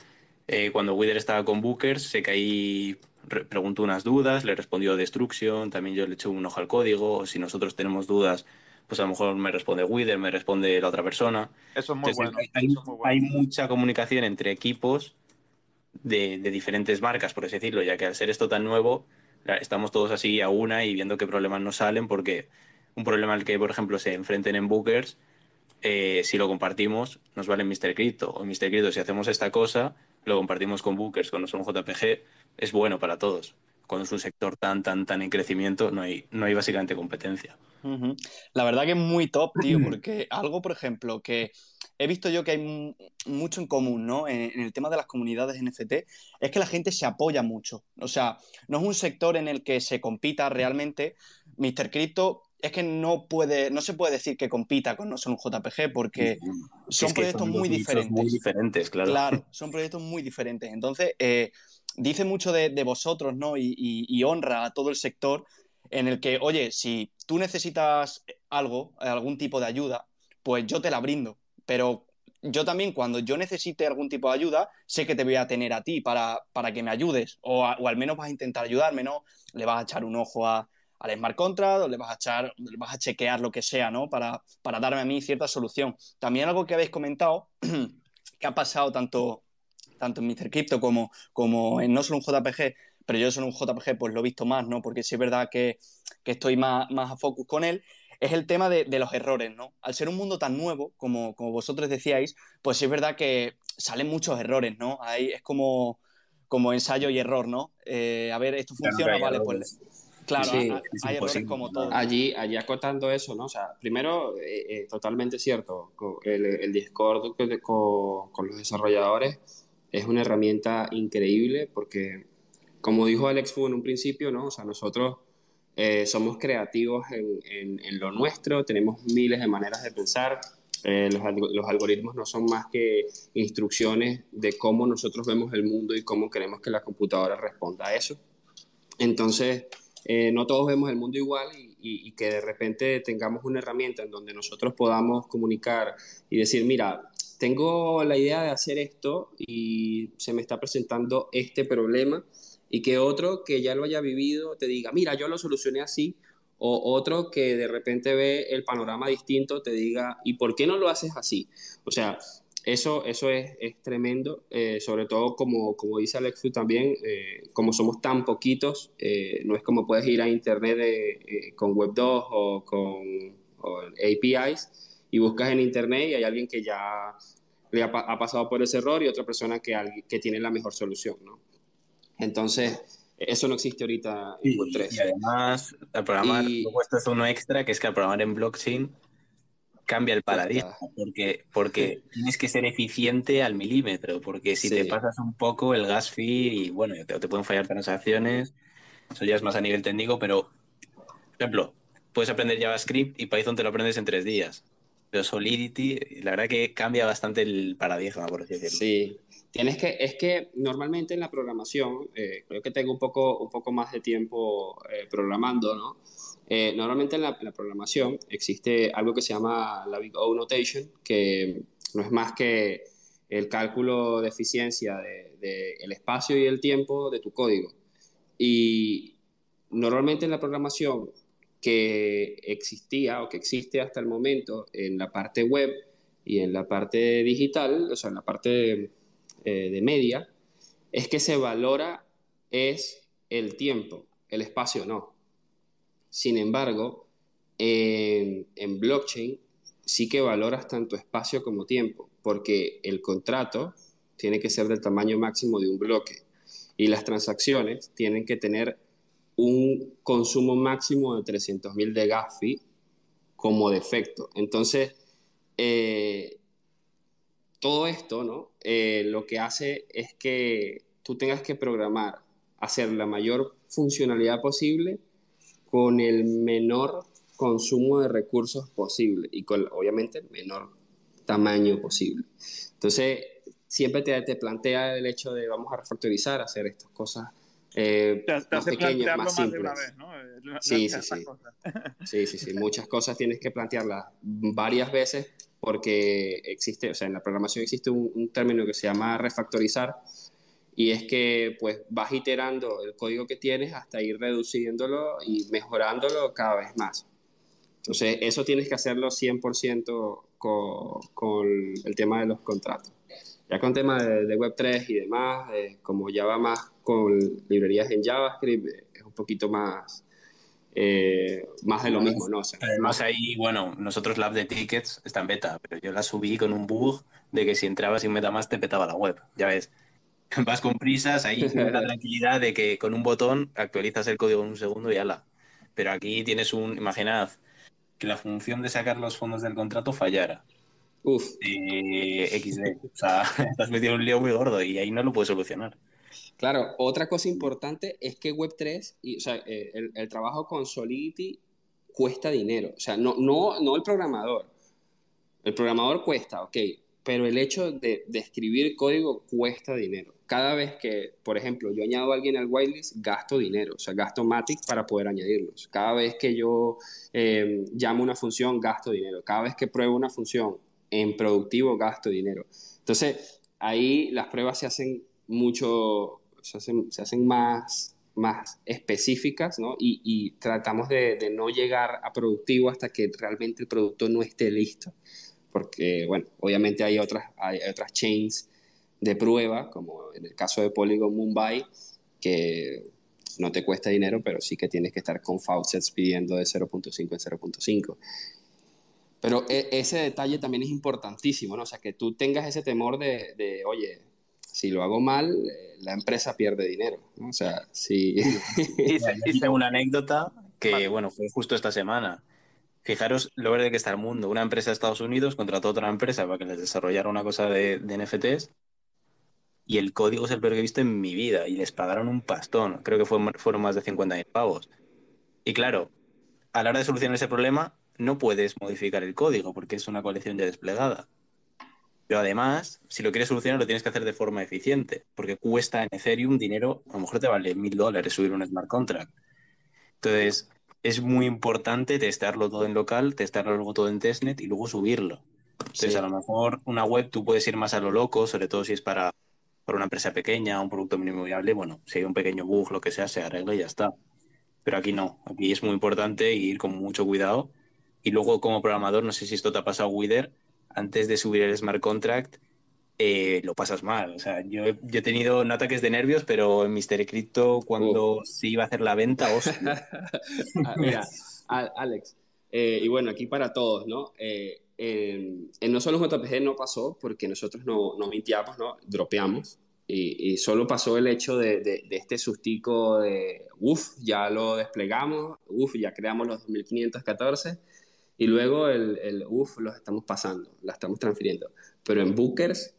eh, cuando Wither estaba con Bookers, sé que ahí preguntó unas dudas, le respondió Destruction, también yo le eché un ojo al código, si nosotros tenemos dudas, pues a lo mejor me responde Wither, me responde la otra persona. Eso es muy, Entonces, bueno. Hay, Eso es muy bueno. hay, mucha comunicación entre equipos de, de, diferentes marcas, por así decirlo, ya que al ser esto tan nuevo, estamos todos así a una y viendo qué problemas nos salen, porque un problema al que, por ejemplo, se enfrenten en Bookers, eh, si lo compartimos, nos vale Mr. Crypto. O Mr. Crypto, si hacemos esta cosa, lo compartimos con Bookers, cuando son JPG, es bueno para todos. Cuando es un sector tan, tan, tan en crecimiento, no hay, no hay básicamente competencia. Uh -huh. La verdad que es muy top, tío, porque algo, por ejemplo, que he visto yo que hay mucho en común, ¿no? En, en, el tema de las comunidades NFT, es que la gente se apoya mucho. O sea, no es un sector en el que se compita realmente. Mr. Crypto es que no puede, no se puede decir que compita con no son un JPG porque son es proyectos son muy diferentes. Muy diferentes, claro. Claro, son proyectos muy diferentes. Entonces, eh, dice mucho de, de vosotros, ¿no? Y, y, y, honra a todo el sector en el que, oye, si tú necesitas algo, algún tipo de ayuda, pues yo te la brindo. Pero yo también, cuando yo necesite algún tipo de ayuda, sé que te voy a tener a ti para, para que me ayudes. O, a, o al menos vas a intentar ayudarme, ¿no? Le vas a echar un ojo a, al smart contract o le vas a echar, le vas a chequear lo que sea, ¿no? Para, para darme a mí cierta solución. También algo que habéis comentado, que ha pasado tanto tanto en Mr. Crypto como, como en no solo un JPG, pero yo solo un JPG pues lo he visto más, ¿no? Porque sí es verdad que, que estoy más, más a focus con él, es el tema de, de, los errores, ¿no? Al ser un mundo tan nuevo, como, como vosotros decíais, pues sí es verdad que salen muchos errores, ¿no? Ahí es como, como ensayo y error, ¿no? Eh, a ver, esto funciona, vale, pues... Claro, sí, hay, hay errores como todo. Allí, allí acotando eso, ¿no? O sea, primero, eh, eh, totalmente cierto, el, el Discord con, con, con los desarrolladores es una herramienta increíble porque, como dijo Alex Fu en un principio, ¿no? O sea, nosotros eh, somos creativos en, en, en, lo nuestro, tenemos miles de maneras de pensar. Eh, los, los, algoritmos no son más que instrucciones de cómo nosotros vemos el mundo y cómo queremos que la computadora responda a eso. Entonces, eh, no todos vemos el mundo igual y, que de repente tengamos una herramienta en donde nosotros podamos comunicar y decir, mira, tengo la idea de hacer esto y se me está presentando este problema y que otro que ya lo haya vivido te diga, mira, yo lo solucioné así, o otro que de repente ve el panorama distinto te diga, ¿y por qué no lo haces así? O sea, eso, eso es, es tremendo, eh, sobre todo como, como dice Alex también, eh, como somos tan poquitos, eh, no es como puedes ir a internet con Web2 o con o APIs y buscas en internet y hay alguien que ya le ha, ha pasado por ese error y otra persona que, que tiene la mejor solución, ¿no? Entonces, eso no existe ahorita en Web3. Y, además, al programar, y... luego esto es uno extra, que es que al programar en blockchain cambia el paradigma, porque, porque tienes que ser eficiente al milímetro, porque si sí. te pasas un poco el gas fee y bueno, te, te, pueden fallar transacciones, eso ya es más a nivel técnico, pero, por ejemplo, puedes aprender JavaScript y Python te lo aprendes en tres días. Pero Solidity, la verdad que cambia bastante el paradigma, por así decirlo. Sí, Tienes que, es que normalmente en la programación, eh, creo que tengo un poco, un poco más de tiempo eh, programando, ¿no? Eh, normalmente en la, programación existe algo que se llama la Big O Notation, que no es más que el cálculo de eficiencia del de, de espacio y el tiempo de tu código. Y normalmente en la programación que existía o que existe hasta el momento en la parte web y en la parte digital, o sea, en la parte eh, de media, es que se valora es el tiempo, el espacio no. Sin embargo, en, blockchain sí que valoras tanto espacio como tiempo, porque el contrato tiene que ser del tamaño máximo de un bloque y las transacciones tienen que tener un consumo máximo de 300.000 de gas fee como defecto. Entonces, eh, todo esto, ¿no? Eh, lo que hace es que tú tengas que programar, hacer la mayor funcionalidad posible con el menor consumo de recursos posible y con, obviamente, el menor tamaño posible. Entonces, siempre te, te plantea el hecho de vamos a refactorizar, hacer estas cosas eh, te, te más pequeñas, más simples. Más vez, ¿no? La, sí, sí, sí. sí, sí, sí. Muchas cosas tienes que plantearlas varias veces porque existe, o sea, en la programación existe un, un, término que se llama refactorizar y es que pues vas iterando el código que tienes hasta ir reduciéndolo y mejorándolo cada vez más. Entonces, eso tienes que hacerlo 100% con, con el tema de los contratos. Ya con tema de, de Web3 y demás, eh, como ya va más con librerías en JavaScript, es un poquito más eh, más de lo mismo, ¿no? O sea, Además ahí, bueno, nosotros la app de tickets está en beta, pero yo la subí con un bug de que si entrabas sin MetaMask te petaba la web, ya ves. Vas con prisas, ahí tienes la tranquilidad de que con un botón actualizas el código en un segundo y ala. Pero aquí tienes un, imaginad, que la función de sacar los fondos del contrato fallara. Uf. Eh, XD. O sea, estás metido en un lío muy gordo y ahí no lo puedes solucionar. Claro, otra cosa importante es que Web3, y, o sea, eh, el, el, trabajo con Solidity cuesta dinero. O sea, no, no, no el programador. El programador cuesta, ok, pero el hecho de, de, escribir código cuesta dinero. Cada vez que, por ejemplo, yo añado a alguien al whitelist, gasto dinero, o sea, gasto Matic para poder añadirlos. Cada vez que yo eh, llamo una función, gasto dinero. Cada vez que pruebo una función en productivo, gasto dinero. Entonces, ahí las pruebas se hacen mucho, se hacen, se hacen más, más específicas, ¿no? Y, y tratamos de, de, no llegar a productivo hasta que realmente el producto no esté listo. Porque, bueno, obviamente hay otras, hay otras chains de prueba, como en el caso de Polygon Mumbai, que no te cuesta dinero, pero sí que tienes que estar con faucets pidiendo de 0.5 en 0.5. Pero e, ese detalle también es importantísimo, ¿no? O sea, que tú tengas ese temor de, de oye, si lo hago mal, eh, la empresa pierde dinero, ¿no? O sea, si... Hice una anécdota que, bueno, fue justo esta semana. Fijaros lo verde que está el mundo. Una empresa de Estados Unidos contrató a otra empresa para que les desarrollara una cosa de, NFTs y el código es el peor que he visto en mi vida y les pagaron un pastón. Creo que fueron más de 50.000 pavos. Y claro, a la hora de solucionar ese problema, no puedes modificar el código porque es una colección ya desplegada. Pero además, si lo quieres solucionar, lo tienes que hacer de forma eficiente, porque cuesta en Ethereum dinero, a lo mejor te vale mil dólares subir un smart contract. Entonces, es muy importante testarlo todo en local, testarlo luego todo en testnet y luego subirlo. Entonces, a lo mejor una web tú puedes ir más a lo loco, sobre todo si es para para una empresa pequeña, un producto mínimo viable, bueno, si hay un pequeño bug, lo que sea, se arregla y ya está. Pero aquí no, aquí es muy importante ir con mucho cuidado. Y luego como programador, no sé si esto te ha pasado, Wither, antes de subir el smart contract, eh, lo pasas mal. O sea, yo, he tenido no ataques de nervios, pero en Mr. Crypto, cuando se iba a hacer la venta, hostia. Ah, mira, Alex, eh, y bueno, aquí para todos, ¿no? Eh, en, No Solo JPG no pasó porque nosotros no, no mintiamos, ¿no? Dropeamos. Y, y, solo pasó el hecho de, de, este sustico de, uff, ya lo desplegamos, uff, ya creamos los 2514 y luego el, el uff, los estamos pasando, la estamos transfiriendo. Pero en Bookers,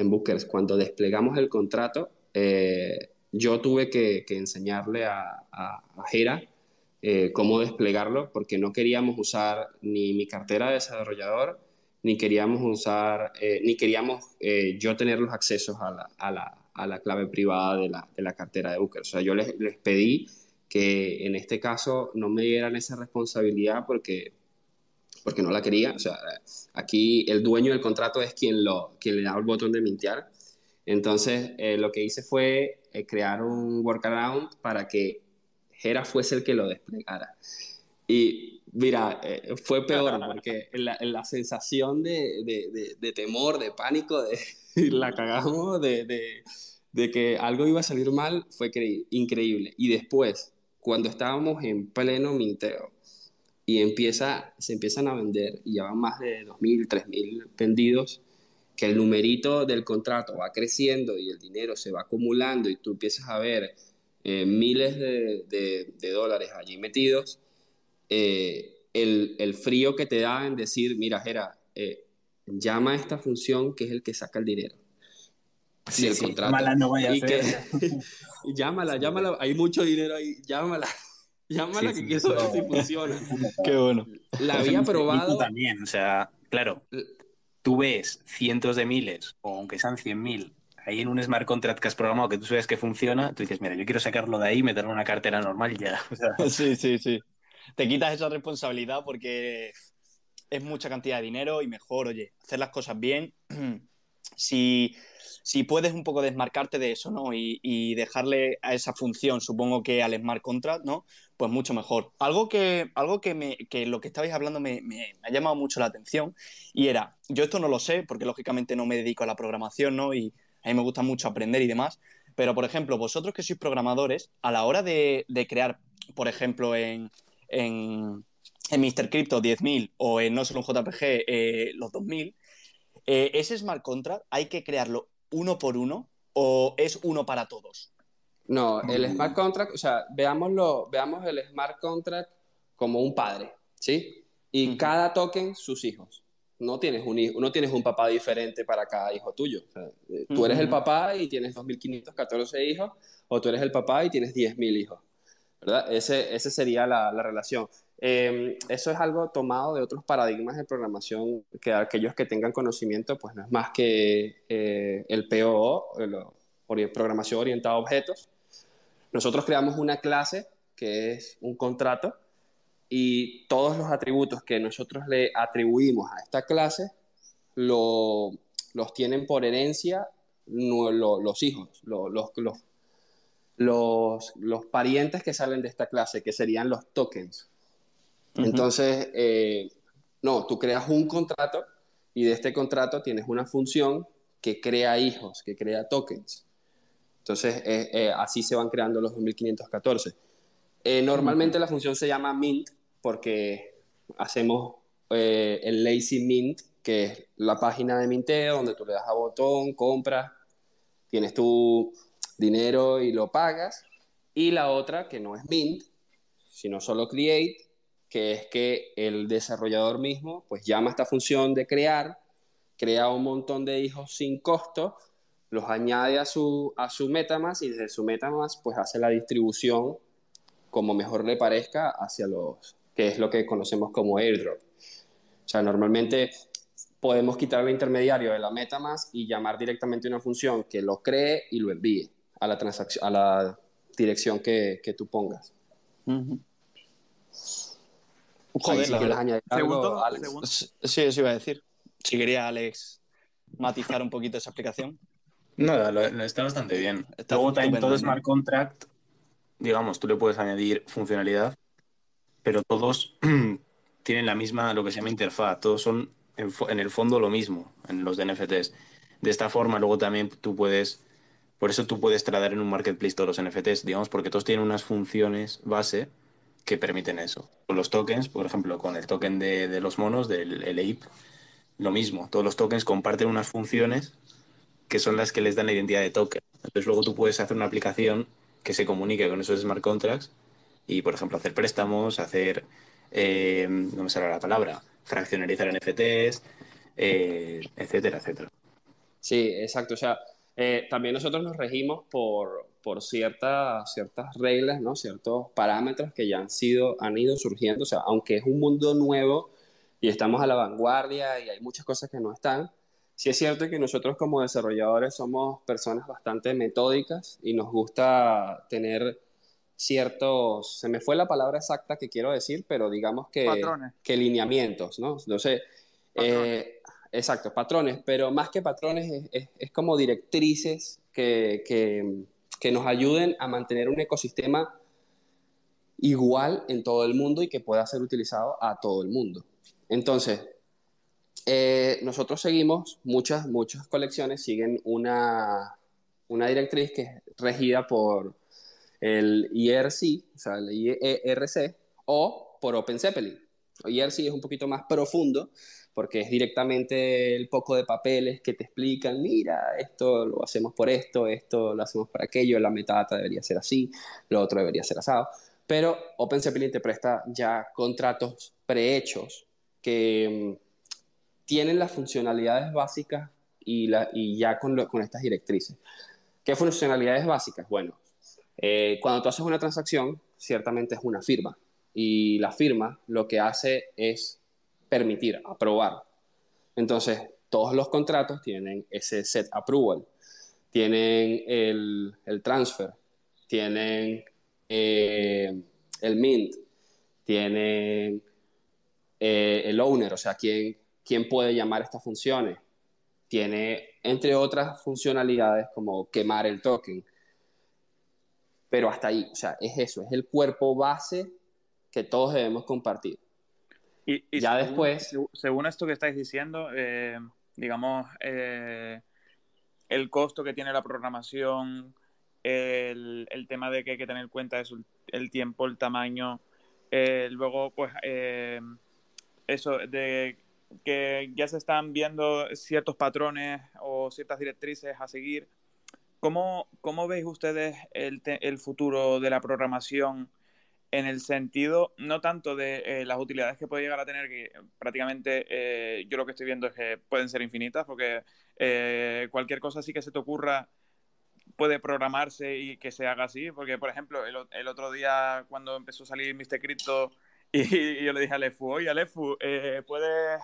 en Bookers, cuando desplegamos el contrato, eh, yo tuve que, enseñarle a, a, Jera eh, cómo desplegarlo, porque no queríamos usar ni mi cartera de desarrollador, ni queríamos usar, eh, ni queríamos yo tener los accesos a la, a la, a la clave privada de la, de la, cartera de Booker. O sea, yo les, les, pedí que en este caso no me dieran esa responsabilidad porque, porque no la quería. O sea, aquí el dueño del contrato es quien, lo, quien le da el botón de mintear. Entonces, lo que hice fue crear un workaround para que Jera fuese el que lo desplegara. Y mira, eh, fue peor porque la, la sensación de, de, de, temor, de pánico, de la cagamos, de, que algo iba a salir mal, fue increíble. Y después, cuando estábamos en pleno minteo y empieza, se empiezan a vender y ya van más de 2.000, 3.000 vendidos, que el numerito del contrato va creciendo y el dinero se va acumulando y tú empiezas a ver eh, miles de, de, dólares allí metidos, eh, el, el, frío que te da en decir, mira, Jera, eh, llama a esta función que es el que saca el dinero. Sí, el contrato. Llámala, no vaya a y que, llámala, llámala, hay mucho dinero ahí, llámala. Llámala que quiero ver si funciona. Qué bueno. La había probado. también, o sea, claro, tú ves cientos de miles, o aunque sean cien mil, ahí en un smart contract que has programado que tú sabes que funciona, tú dices, mira, yo quiero sacarlo de ahí, meterlo en una cartera normal y ya. Sí, sí, sí. Te quitas esa responsabilidad porque es mucha cantidad de dinero y mejor, oye, hacer las cosas bien. si, si puedes un poco desmarcarte de eso, ¿no? Y, y, dejarle a esa función, supongo que al smart contract, ¿no? Pues mucho mejor. Algo que, algo que, me, lo que estabais hablando me, ha llamado mucho la atención y era, yo esto no lo sé porque lógicamente no me dedico a la programación, ¿no? Y a mí me gusta mucho aprender y demás, pero por ejemplo, vosotros que sois programadores, a la hora de, de crear, por ejemplo, en, en, en Mr. Crypto 10.000 o en No Solo un JPG eh, los 2.000, eh, ese smart contract hay que crearlo uno por uno o es uno para todos? No, el smart contract, o sea, veámoslo, veamos el smart contract como un padre, ¿sí? Y uh -huh. cada token sus hijos no tienes un hijo, no tienes un papá diferente para cada hijo tuyo. O sea, eh, tú eres el papá y tienes 2.514 hijos, o tú eres el papá y tienes 10.000 hijos. ¿verdad? Ese, ese sería la, la relación. Eh, eso es algo tomado de otros paradigmas de programación que aquellos que tengan conocimiento, pues no es más que eh, el POO, el, programación orientada a objetos. Nosotros creamos una clase que es un contrato y todos los atributos que nosotros le atribuimos a esta clase lo, los tienen por herencia no, lo, los hijos, lo, los, los, los, parientes que salen de esta clase, que serían los tokens. Uh -huh. Entonces, eh, no, tú creas un contrato y de este contrato tienes una función que crea hijos, que crea tokens. Entonces, eh, eh, así se van creando los 2514. Eh, normalmente la función se llama mint porque hacemos el lazy mint, que es la página de minteo donde tú le das a botón, compras, tienes tu dinero y lo pagas. Y la otra, que no es mint, sino solo create, que es que el desarrollador mismo pues llama esta función de crear, crea un montón de hijos sin costo los añade a su, a su MetaMask y desde su MetaMask pues hace la distribución como mejor le parezca hacia los, que es lo que conocemos como airdrop. O sea, normalmente podemos quitar el intermediario de la MetaMask y llamar directamente una función que lo cree y lo envíe a la, transacción, a la dirección que, que tú pongas. Joder, si añadir algo, Alex. Sí, eso iba a decir. Si quería Alex matizar un poquito esa aplicación. No, está bastante bien. Luego también todo Smart Contract, digamos, tú le puedes añadir funcionalidad, pero todos tienen la misma, lo que se llama interfaz, todos son en, el fondo lo mismo en los de NFTs. De esta forma, luego también tú puedes, por eso tú puedes traer en un marketplace todos los NFTs, digamos, porque todos tienen unas funciones base que permiten eso. Con los tokens, por ejemplo, con el token de, los monos, del el APE, lo mismo. Todos los tokens comparten unas funciones que son las que les dan la identidad de token. Entonces luego tú puedes hacer una aplicación que se comunique con esos smart contracts y, por ejemplo, hacer préstamos, hacer, eh, no me sale la palabra, fraccionarizar NFTs, eh, etcétera, etcétera. Sí, exacto. O sea, eh, también nosotros nos regimos por, por ciertas, ciertas reglas, ¿no? ciertos parámetros que ya han, sido, han ido surgiendo. O sea, aunque es un mundo nuevo y estamos a la vanguardia y hay muchas cosas que no están, sí es cierto que nosotros como desarrolladores somos personas bastante metódicas y nos gusta tener ciertos, se me fue la palabra exacta que quiero decir, pero digamos que, patrones. que lineamientos, ¿no? Entonces, eh, exacto, patrones, pero más que patrones es, como directrices que, que, que nos ayuden a mantener un ecosistema igual en todo el mundo y que pueda ser utilizado a todo el mundo. Entonces, eh, nosotros seguimos, muchas, muchas colecciones siguen una, una directriz que es regida por el IRC, o sea, el IRC, o por Open Zeppelin. IRC es un poquito más profundo porque es directamente el poco de papeles que te explican, mira, esto lo hacemos por esto, esto lo hacemos por aquello, la metadata debería ser así, lo otro debería ser asado. Pero Open Zeppelin te presta ya contratos prehechos que tienen las funcionalidades básicas y, la, y ya con, con, estas directrices. ¿Qué funcionalidades básicas? Bueno, eh, cuando tú haces una transacción, ciertamente es una firma. Y la firma lo que hace es permitir, aprobar. Entonces, todos los contratos tienen ese set approval. Tienen el, el transfer, tienen eh, el mint, tienen eh, el owner, o sea, quien, ¿Quién puede llamar estas funciones? Tiene, entre otras funcionalidades, como quemar el token. Pero hasta ahí, o sea, es eso, es el cuerpo base que todos debemos compartir. Y, ya después... Según esto que estáis diciendo, eh, digamos, eh, el costo que tiene la programación, el, tema de que hay que tener en cuenta es el tiempo, el tamaño, eh, luego, pues, eso de que ya se están viendo ciertos patrones o ciertas directrices a seguir. ¿Cómo, cómo veis ustedes el, el, futuro de la programación en el sentido, no tanto de eh, las utilidades que puede llegar a tener, que prácticamente eh, yo lo que estoy viendo es que pueden ser infinitas, porque eh, cualquier cosa así que se te ocurra puede programarse y que se haga así, porque por ejemplo, el, el otro día cuando empezó a salir Mr. Crypto y, yo le dije a Lefu, oye Alefu, ¿puedes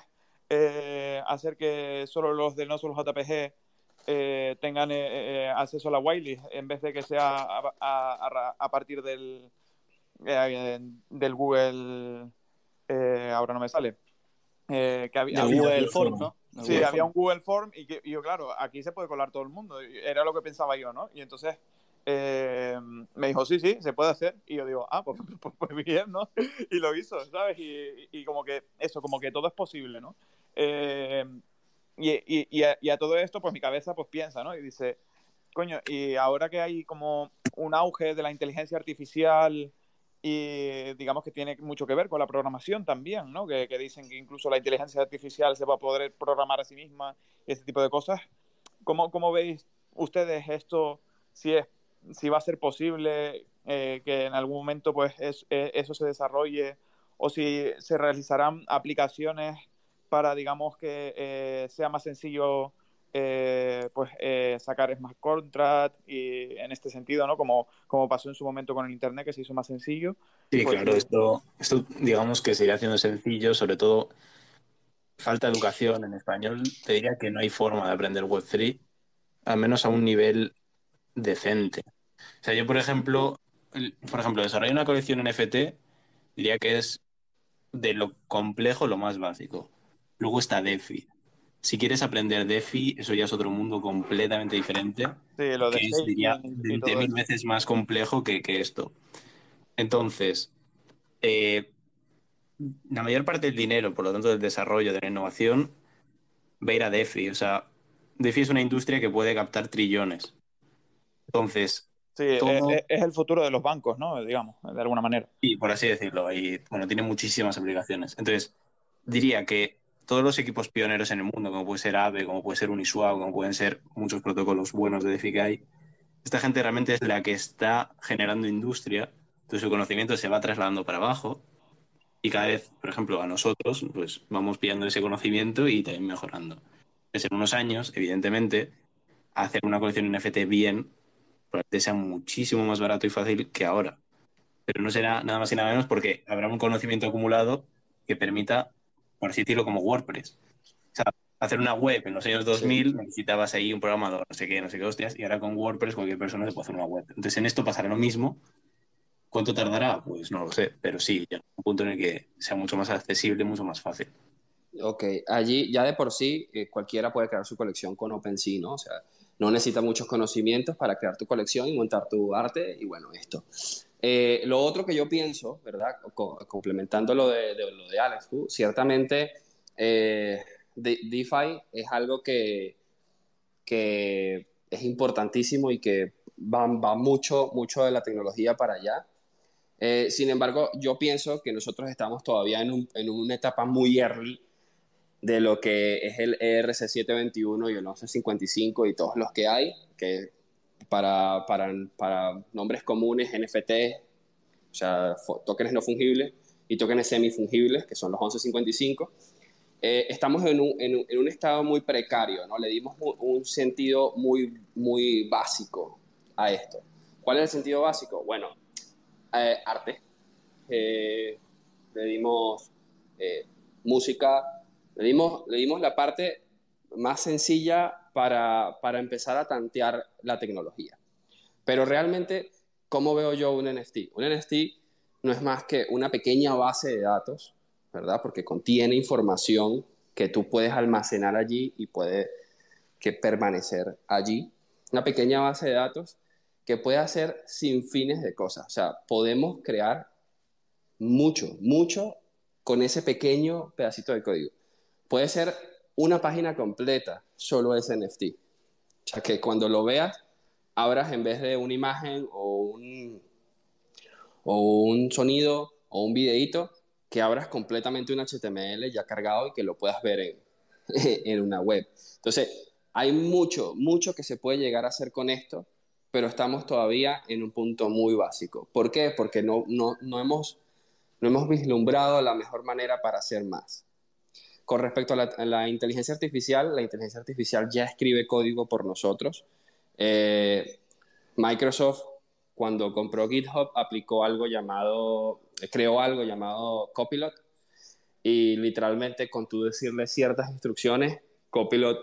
eh, hacer que solo los de no solo JPG eh, tengan eh, acceso a la whitelist en vez de que sea a, partir del, del Google. ahora no me sale. que había, Google Form, ¿no? Sí, había un Google Form y, que, yo, claro, aquí se puede colar todo el mundo. Era lo que pensaba yo, ¿no? Y entonces me dijo, sí, sí, se puede hacer. Y yo digo, ah, pues, pues, pues bien, ¿no? Y lo hizo, ¿sabes? Y, y, como que eso, como que todo es posible, ¿no? Eh, y, a, todo esto, pues mi cabeza pues piensa, ¿no? Y dice, coño, y ahora que hay como un auge de la inteligencia artificial y digamos que tiene mucho que ver con la programación también, ¿no? Que, dicen que incluso la inteligencia artificial se va a poder programar a sí misma y ese tipo de cosas. ¿Cómo, cómo veis ustedes esto? Si, es, si va a ser posible eh, que en algún momento pues eh, eso se desarrolle o si se realizarán aplicaciones para, digamos, que eh, sea más sencillo eh, pues sacar smart contract y en este sentido, ¿no? Como, como pasó en su momento con el Internet, que se hizo más sencillo. Sí, pues, claro, esto, esto digamos que se irá haciendo sencillo, sobre todo falta educación en español. Te diría que no hay forma de aprender Web3, al menos a un nivel decente. O sea, yo, por ejemplo, por ejemplo, desarrollar una colección NFT diría que es de lo complejo lo más básico. Luego está DeFi. Si quieres aprender DeFi, eso ya es otro mundo completamente diferente. Sí, lo de que es, diría, 20.000 veces más complejo que, esto. Entonces, eh, la mayor parte del dinero, por lo tanto, del desarrollo, de la innovación, va a ir a DeFi. O sea, DeFi es una industria que puede captar trillones. Entonces. Sí, es, el futuro de los bancos, ¿no? Digamos, de alguna manera. Sí, por así decirlo. Y bueno, tiene muchísimas aplicaciones. Entonces, diría que todos los equipos pioneros en el mundo, como puede ser AVE, como puede ser Uniswap, como pueden ser muchos protocolos buenos de DeFi que hay, esta gente realmente es la que está generando industria, entonces su conocimiento se va trasladando para abajo y cada vez, por ejemplo, a nosotros, pues vamos pillando ese conocimiento y también mejorando. Pues en unos años, evidentemente, hacer una colección NFT bien probablemente sea muchísimo más barato y fácil que ahora. Pero no será nada más y nada menos porque habrá un conocimiento acumulado que permita por así decirlo, como WordPress. O sea, hacer una web en los años 2000 necesitabas ahí un programador, no sé qué, no sé qué hostias, y ahora con WordPress cualquier persona se puede hacer una web. Entonces en esto pasará lo mismo. ¿Cuánto tardará? Pues no lo sé, pero sí, ya un punto en el que sea mucho más accesible, mucho más fácil. Ok, allí ya de por sí eh, cualquiera puede crear su colección con OpenSea, ¿no? O sea, no necesita muchos conocimientos para crear tu colección y montar tu arte y bueno, esto. Eh, lo otro que yo pienso, ¿verdad? complementando lo de, lo de Alex, ciertamente eh, DeFi es algo que, que es importantísimo y que va, va, mucho, mucho de la tecnología para allá. Eh, sin embargo, yo pienso que nosotros estamos todavía en, un, en, una etapa muy early de lo que es el ERC721 y el 1155 y todos los que hay, que para, para, para nombres comunes, NFT, o sea, tokens no fungibles y tokens semifungibles, que son los 1155. Eh, estamos en un, en, un, estado muy precario, ¿no? Le dimos un, sentido muy, muy básico a esto. ¿Cuál es el sentido básico? Bueno, eh, arte. Eh, le dimos música, le dimos, le dimos la parte más sencilla para, para empezar a tantear la tecnología. Pero realmente, ¿cómo veo yo un NFT? Un NFT no es más que una pequeña base de datos, ¿verdad? Porque contiene información que tú puedes almacenar allí y puede que permanecer allí. Una pequeña base de datos que puede hacer sin fines de cosas. O sea, podemos crear mucho, mucho con ese pequeño pedacito de código. Puede ser una página completa solo es NFT. O sea, que cuando lo veas, abras en vez de una imagen o un, o un sonido o un videito, que abras completamente un HTML ya cargado y que lo puedas ver en, en una web. Entonces, hay mucho, mucho que se puede llegar a hacer con esto, pero estamos todavía en un punto muy básico. ¿Por qué? Porque no, no, no, hemos, no hemos vislumbrado la mejor manera para hacer más. Con respecto a la, inteligencia artificial, la inteligencia artificial ya escribe código por nosotros. Eh, Microsoft, cuando compró GitHub, aplicó algo llamado, creó algo llamado Copilot, y literalmente con tú decirle ciertas instrucciones, Copilot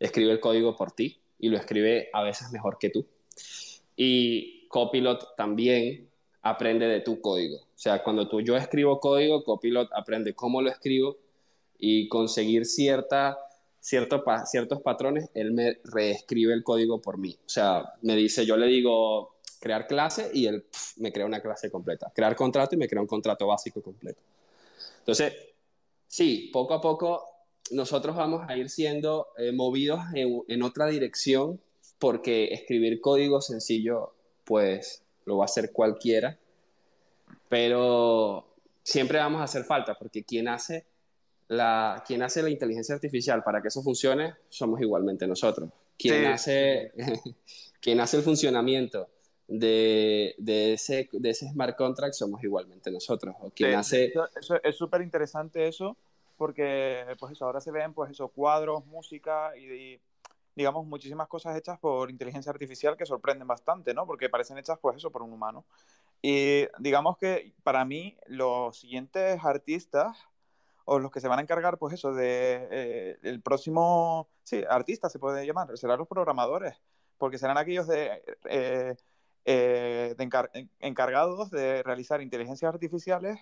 escribe el código por ti y lo escribe a veces mejor que tú. Y Copilot también aprende de tu código. O sea, cuando tú, yo escribo código, Copilot aprende cómo lo escribo y conseguir cierta, cierto, ciertos patrones, él me reescribe el código por mí. O sea, me dice, yo le digo crear clase y él me crea una clase completa. Crear contrato y me crea un contrato básico completo. Entonces, sí, poco a poco nosotros vamos a ir siendo eh, movidos en, en, otra dirección porque escribir código sencillo, pues lo va a hacer cualquiera, pero siempre vamos a hacer falta porque quien hace la, quien hace la inteligencia artificial para que eso funcione somos igualmente nosotros. Quien, hace, quien hace el funcionamiento de, de, ese, de ese smart contract somos igualmente nosotros. O quien hace... Eso, es súper interesante eso, porque pues eso, ahora se ven pues eso, cuadros, música y, digamos muchísimas cosas hechas por inteligencia artificial que sorprenden bastante, ¿no? Porque parecen hechas pues eso por un humano. Y digamos que para mí los siguientes artistas o los que se van a encargar, pues eso, de eh, el próximo, sí, artista se puede llamar, serán los programadores, porque serán aquellos de, eh, eh, encargados de realizar inteligencias artificiales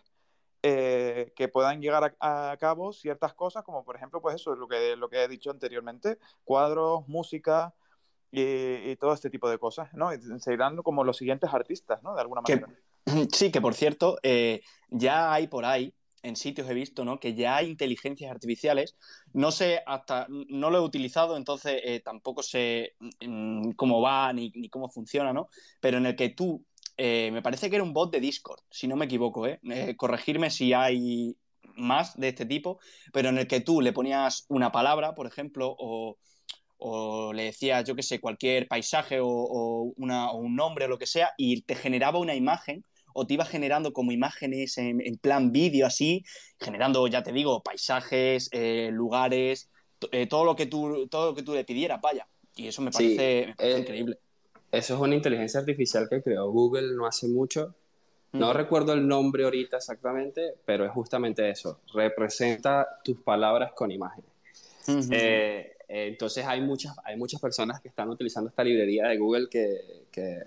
que puedan llegar a, cabo ciertas cosas, como por ejemplo, pues eso, lo que, lo que he dicho anteriormente, cuadros, música, y, todo este tipo de cosas, ¿no? Se irán como los siguientes artistas, ¿no? De alguna manera. sí, que por cierto, ya hay por ahí en sitios he visto, ¿no? Que ya hay inteligencias artificiales. No sé hasta, no lo he utilizado, entonces eh, tampoco sé mm, cómo va ni, cómo funciona, ¿no? Pero en el que tú, eh, me parece que era un bot de Discord, si no me equivoco, ¿eh? ¿eh? Corregirme si hay más de este tipo, pero en el que tú le ponías una palabra, por ejemplo, o, le decías, yo qué sé, cualquier paisaje o, una, o un nombre o lo que sea, y te generaba una imagen o te iba generando como imágenes en, plan vídeo así, generando, ya te digo, paisajes, eh, lugares, eh, todo, lo que tú, todo lo que tú le pidieras, vaya. Y eso me parece, eh, increíble. Eso es una inteligencia artificial que creó Google no hace mucho. No recuerdo el nombre ahorita exactamente, pero es justamente eso. Representa tus palabras con imágenes. entonces hay muchas, hay muchas personas que están utilizando esta librería de Google que, que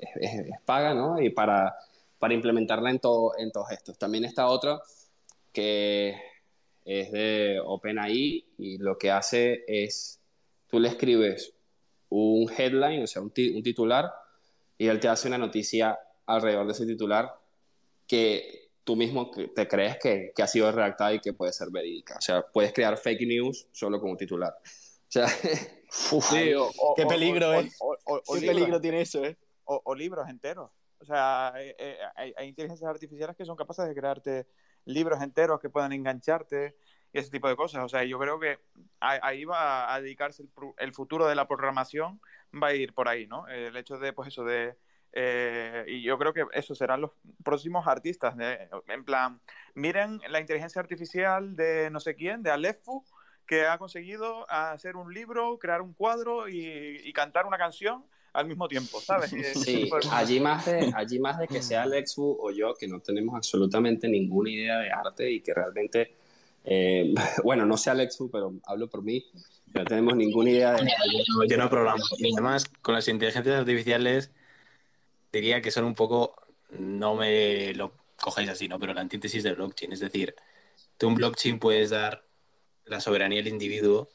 es, es, paga, ¿no? Y para para implementarla en, todo, en todos estos. También está otro que es de OpenAI y lo que hace es, tú le escribes un headline, o sea, un, titular, y él te hace una noticia alrededor de ese titular que tú mismo te crees que, que, ha sido redactada y que puede ser verídica. O sea, puedes crear fake news solo con un titular. O sea, qué peligro, ¿eh? qué peligro tiene eso, ¿eh? o libros enteros. O sea, eh, eh, hay, inteligencias artificiales que son capaces de crearte libros enteros que puedan engancharte y ese tipo de cosas. O sea, yo creo que ahí va a dedicarse el, futuro de la programación, va a ir por ahí, ¿no? El hecho de, pues eso, de... Eh, y yo creo que eso serán los próximos artistas, en plan, miren la inteligencia artificial de no sé quién, de Alefu, que ha conseguido hacer un libro, crear un cuadro y cantar una canción al mismo tiempo, ¿sabes? Sí, allí más, de, allí más de que sea Alexu o yo, que no tenemos absolutamente ninguna idea de arte y que realmente, eh, bueno, no sé Alexu, pero hablo por mí, no tenemos ninguna idea de... Yo no programo. Y además, con las inteligencias artificiales, diría que son un poco, no me lo cojáis así, ¿no? Pero la antítesis del blockchain, es decir, tú un blockchain puedes dar la soberanía al individuo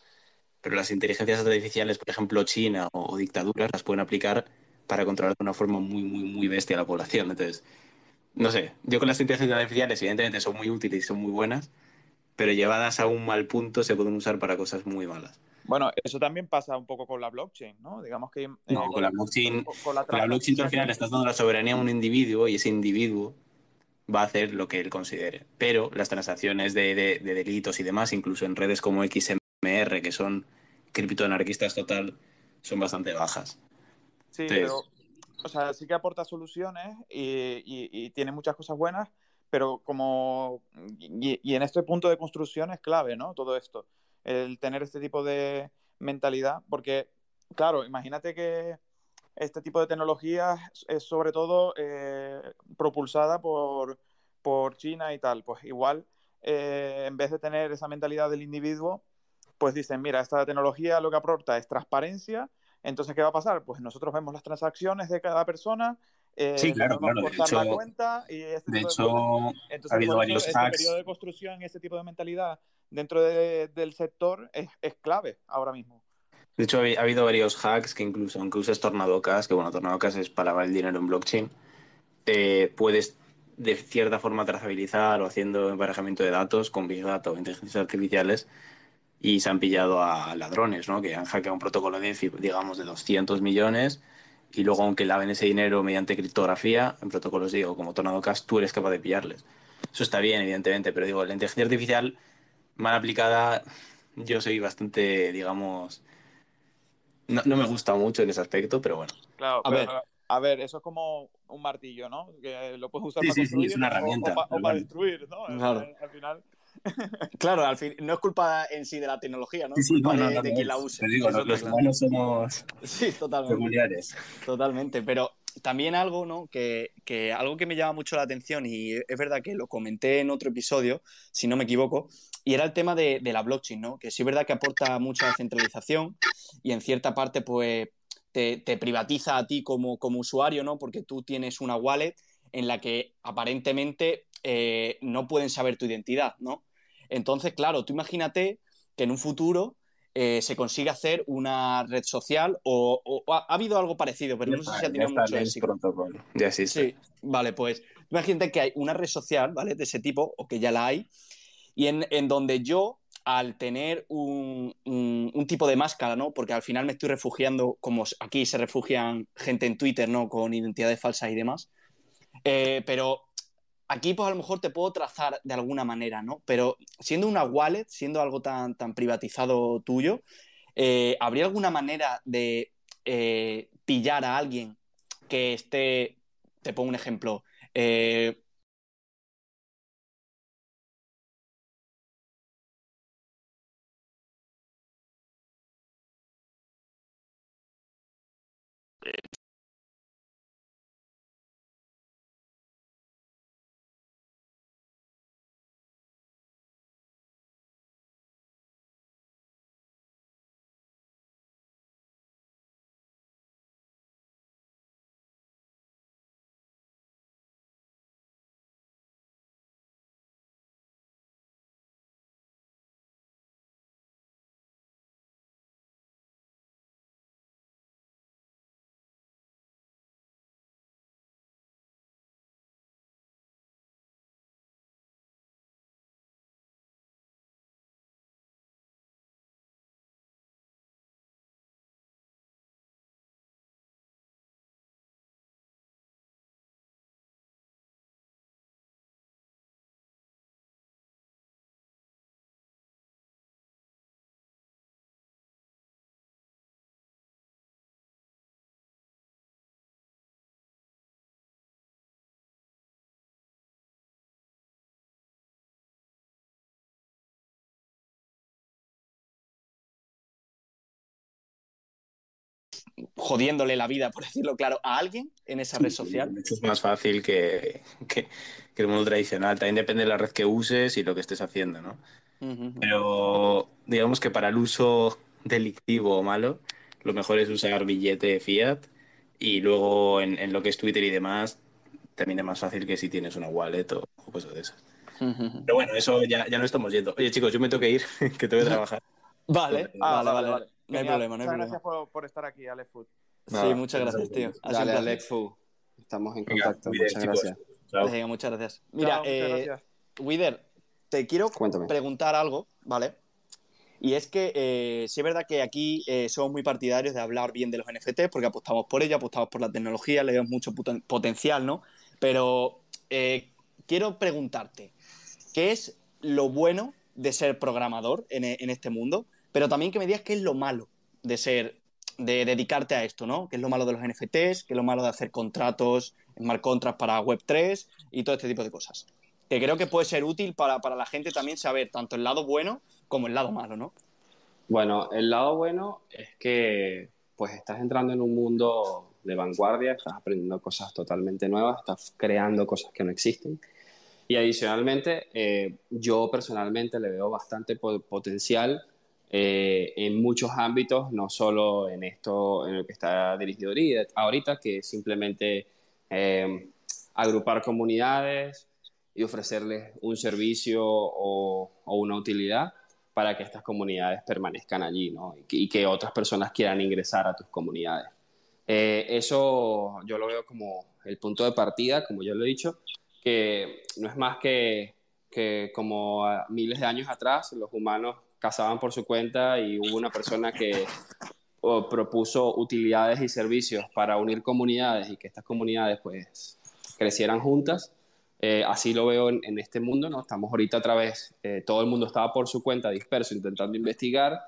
pero las inteligencias artificiales, por ejemplo, China o, dictaduras, las pueden aplicar para controlar de una forma muy, muy, muy bestia a la población. Entonces, no sé, yo con las inteligencias artificiales, evidentemente, son muy útiles y son muy buenas, pero llevadas a un mal punto se pueden usar para cosas muy malas. Bueno, eso también pasa un poco con la blockchain, ¿no? Digamos que... Eh, no, con, la blockchain, con la, blockchain al final estás dando la soberanía a un individuo y ese individuo va a hacer lo que él considere. Pero las transacciones de, de, de delitos y demás, incluso en redes como XMR, que son criptoanarquistas total son bastante bajas. Sí, pero, o sea, sí que aporta soluciones y, tiene muchas cosas buenas, pero como, y, en este punto de construcción es clave, ¿no? Todo esto, el tener este tipo de mentalidad, porque, claro, imagínate que este tipo de tecnología es sobre todo eh, propulsada por, por China y tal, pues igual, eh, en vez de tener esa mentalidad del individuo, pues dicen, mira, esta tecnología lo que aporta es transparencia, entonces, ¿qué va a pasar? Pues nosotros vemos las transacciones de cada persona, eh, sí, claro, claro. De hecho, la cuenta y este de hecho Entonces, ha habido varios este hacks. periodo de construcción, este tipo de mentalidad dentro del sector es, es, clave ahora mismo. De hecho, ha habido varios hacks que incluso, aunque uses Tornadocas, que bueno, Tornadocas es para lavar el dinero en blockchain, eh, puedes de cierta forma trazabilizar o haciendo emparejamiento de datos con Big Data o inteligencias artificiales y se han pillado a ladrones, ¿no? Que han hackeado un protocolo de digamos, de 200 millones y luego, aunque laven ese dinero mediante criptografía, en protocolos, digo, como Tornado Cash, tú eres capaz de pillarles. Eso está bien, evidentemente, pero digo, la inteligencia artificial mal aplicada, yo soy bastante, digamos, no, no me gusta mucho en ese aspecto, pero bueno. Claro, A pero, ver. a ver, eso es como un martillo, ¿no? Que lo puedes usar Sí, para sí, sí, construir es una o- herramienta, o, pa- o pero para destruir, ¿no? Claro. Al, al final. Claro, al fin, no es culpa en sí de la tecnología, ¿no? Sí, culpa no, no, de, no, de no quien la use. Te digo, Eso los, humanos somos Sí, totalmente. peculiares. Totalmente, pero también algo, ¿no? Que, que algo que me llama mucho la atención y es verdad que lo comenté en otro episodio, si no me equivoco, y era el tema de, de la blockchain, ¿no? Que sí es verdad que aporta mucha descentralización y en cierta parte, pues, te, te privatiza a ti como, como usuario, ¿no? Porque tú tienes una wallet en la que aparentemente eh, no pueden saber tu identidad, ¿no? Entonces, claro, tú imagínate que en un futuro eh, se consigue hacer una red social o, o ha, ha habido algo parecido, pero no sé si ha tenido mucho éxito. Ya existe. Sí, vale, pues imagínate que hay una red social, ¿vale? De ese tipo, o que ya la hay, y en, en donde yo, al tener un, un- un tipo de máscara, ¿no? Porque al final me estoy refugiando, como aquí se refugian gente en Twitter, ¿no? Con identidades falsas y demás. Eh, pero aquí, pues a lo mejor te puedo trazar de alguna manera, ¿no? Pero siendo una wallet, siendo algo tan, tan privatizado tuyo, eh, ¿habría alguna manera de eh, pillar a alguien que esté, te pongo un ejemplo, eh, jodiéndole la vida, por decirlo claro, a alguien en esa red social? Es más fácil que, que- que el mundo tradicional. También depende de la red que uses y lo que estés haciendo, ¿no? Pero digamos que para el uso delictivo o malo, lo mejor es usar billete fiat y luego en, en lo que es Twitter y demás, también es más fácil que si tienes una wallet o, o cosas de esas. Pero bueno, eso ya, ya no estamos yendo. Oye, chicos, yo me tengo que ir, que tengo que trabajar. Vale, Ah, vale, vale, No hay problema, no hay Muchas problema. gracias por, por estar aquí, Alex Food. Sí, muchas gracias, tío. Ha Dale. Alex Fu. Estamos en contacto. Muchas gracias. Chao. Venga, muchas gracias. Mira, Chao, muchas eh, gracias. Wider, te quiero Cuéntame. preguntar algo, ¿vale? Y es que eh, sí es verdad que aquí eh, somos muy partidarios de hablar bien de los NFT porque apostamos por ello, apostamos por la tecnología, le vemos mucho poten- potencial, ¿no? Pero eh, quiero preguntarte, ¿qué es lo bueno de ser programador en, en este mundo? Pero también que me digas qué es lo malo de ser, de dedicarte a esto, ¿no? ¿Qué es lo malo de los NFTs? ¿Qué es lo malo de hacer contratos, smart contracts para Web3 y todo este tipo de cosas? Que creo que puede ser útil para, para la gente también saber tanto el lado bueno como el lado malo, ¿no? Bueno, el lado bueno es que pues estás entrando en un mundo de vanguardia, estás aprendiendo cosas totalmente nuevas, estás creando cosas que no existen. Y adicionalmente, eh, yo personalmente le veo bastante po- potencial eh, en muchos ámbitos, no solo en esto, en lo que está dirigido ahorita, que es simplemente eh, agrupar comunidades y ofrecerles un servicio o, o una utilidad para que estas comunidades permanezcan allí ¿no? y, que, y que otras personas quieran ingresar a tus comunidades. Eh, eso yo lo veo como el punto de partida, como ya lo he dicho, que no es más que, que como miles de años atrás los humanos cazaban por su cuenta y hubo una persona que propuso utilidades y servicios para unir comunidades y que estas comunidades pues crecieran juntas. Eh, así lo veo en, en, este mundo, ¿no? Estamos ahorita otra vez, eh, todo el mundo estaba por su cuenta disperso intentando investigar,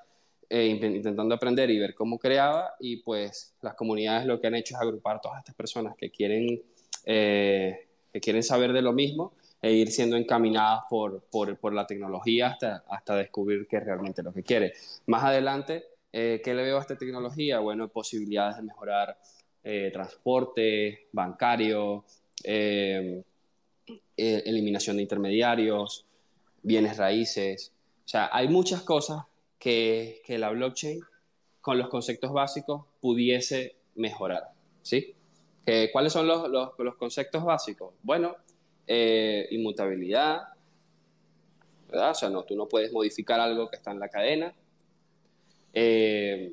eh, intentando aprender y ver cómo creaba y pues las comunidades lo que han hecho es agrupar todas estas personas que quieren, que quieren saber de lo mismo e ir siendo encaminadas por, por, por, la tecnología hasta, hasta descubrir qué es realmente lo que quiere. Más adelante, eh, ¿qué le veo a esta tecnología? Bueno, posibilidades de mejorar eh, transporte bancario, eh, eh, eliminación de intermediarios, bienes raíces. O sea, hay muchas cosas que, que la blockchain, con los conceptos básicos, pudiese mejorar. ¿sí? ¿Cuáles son los, los, los conceptos básicos? Bueno, eh, inmutabilidad, ¿verdad? O sea, no, tú no puedes modificar algo que está en la cadena. Eh.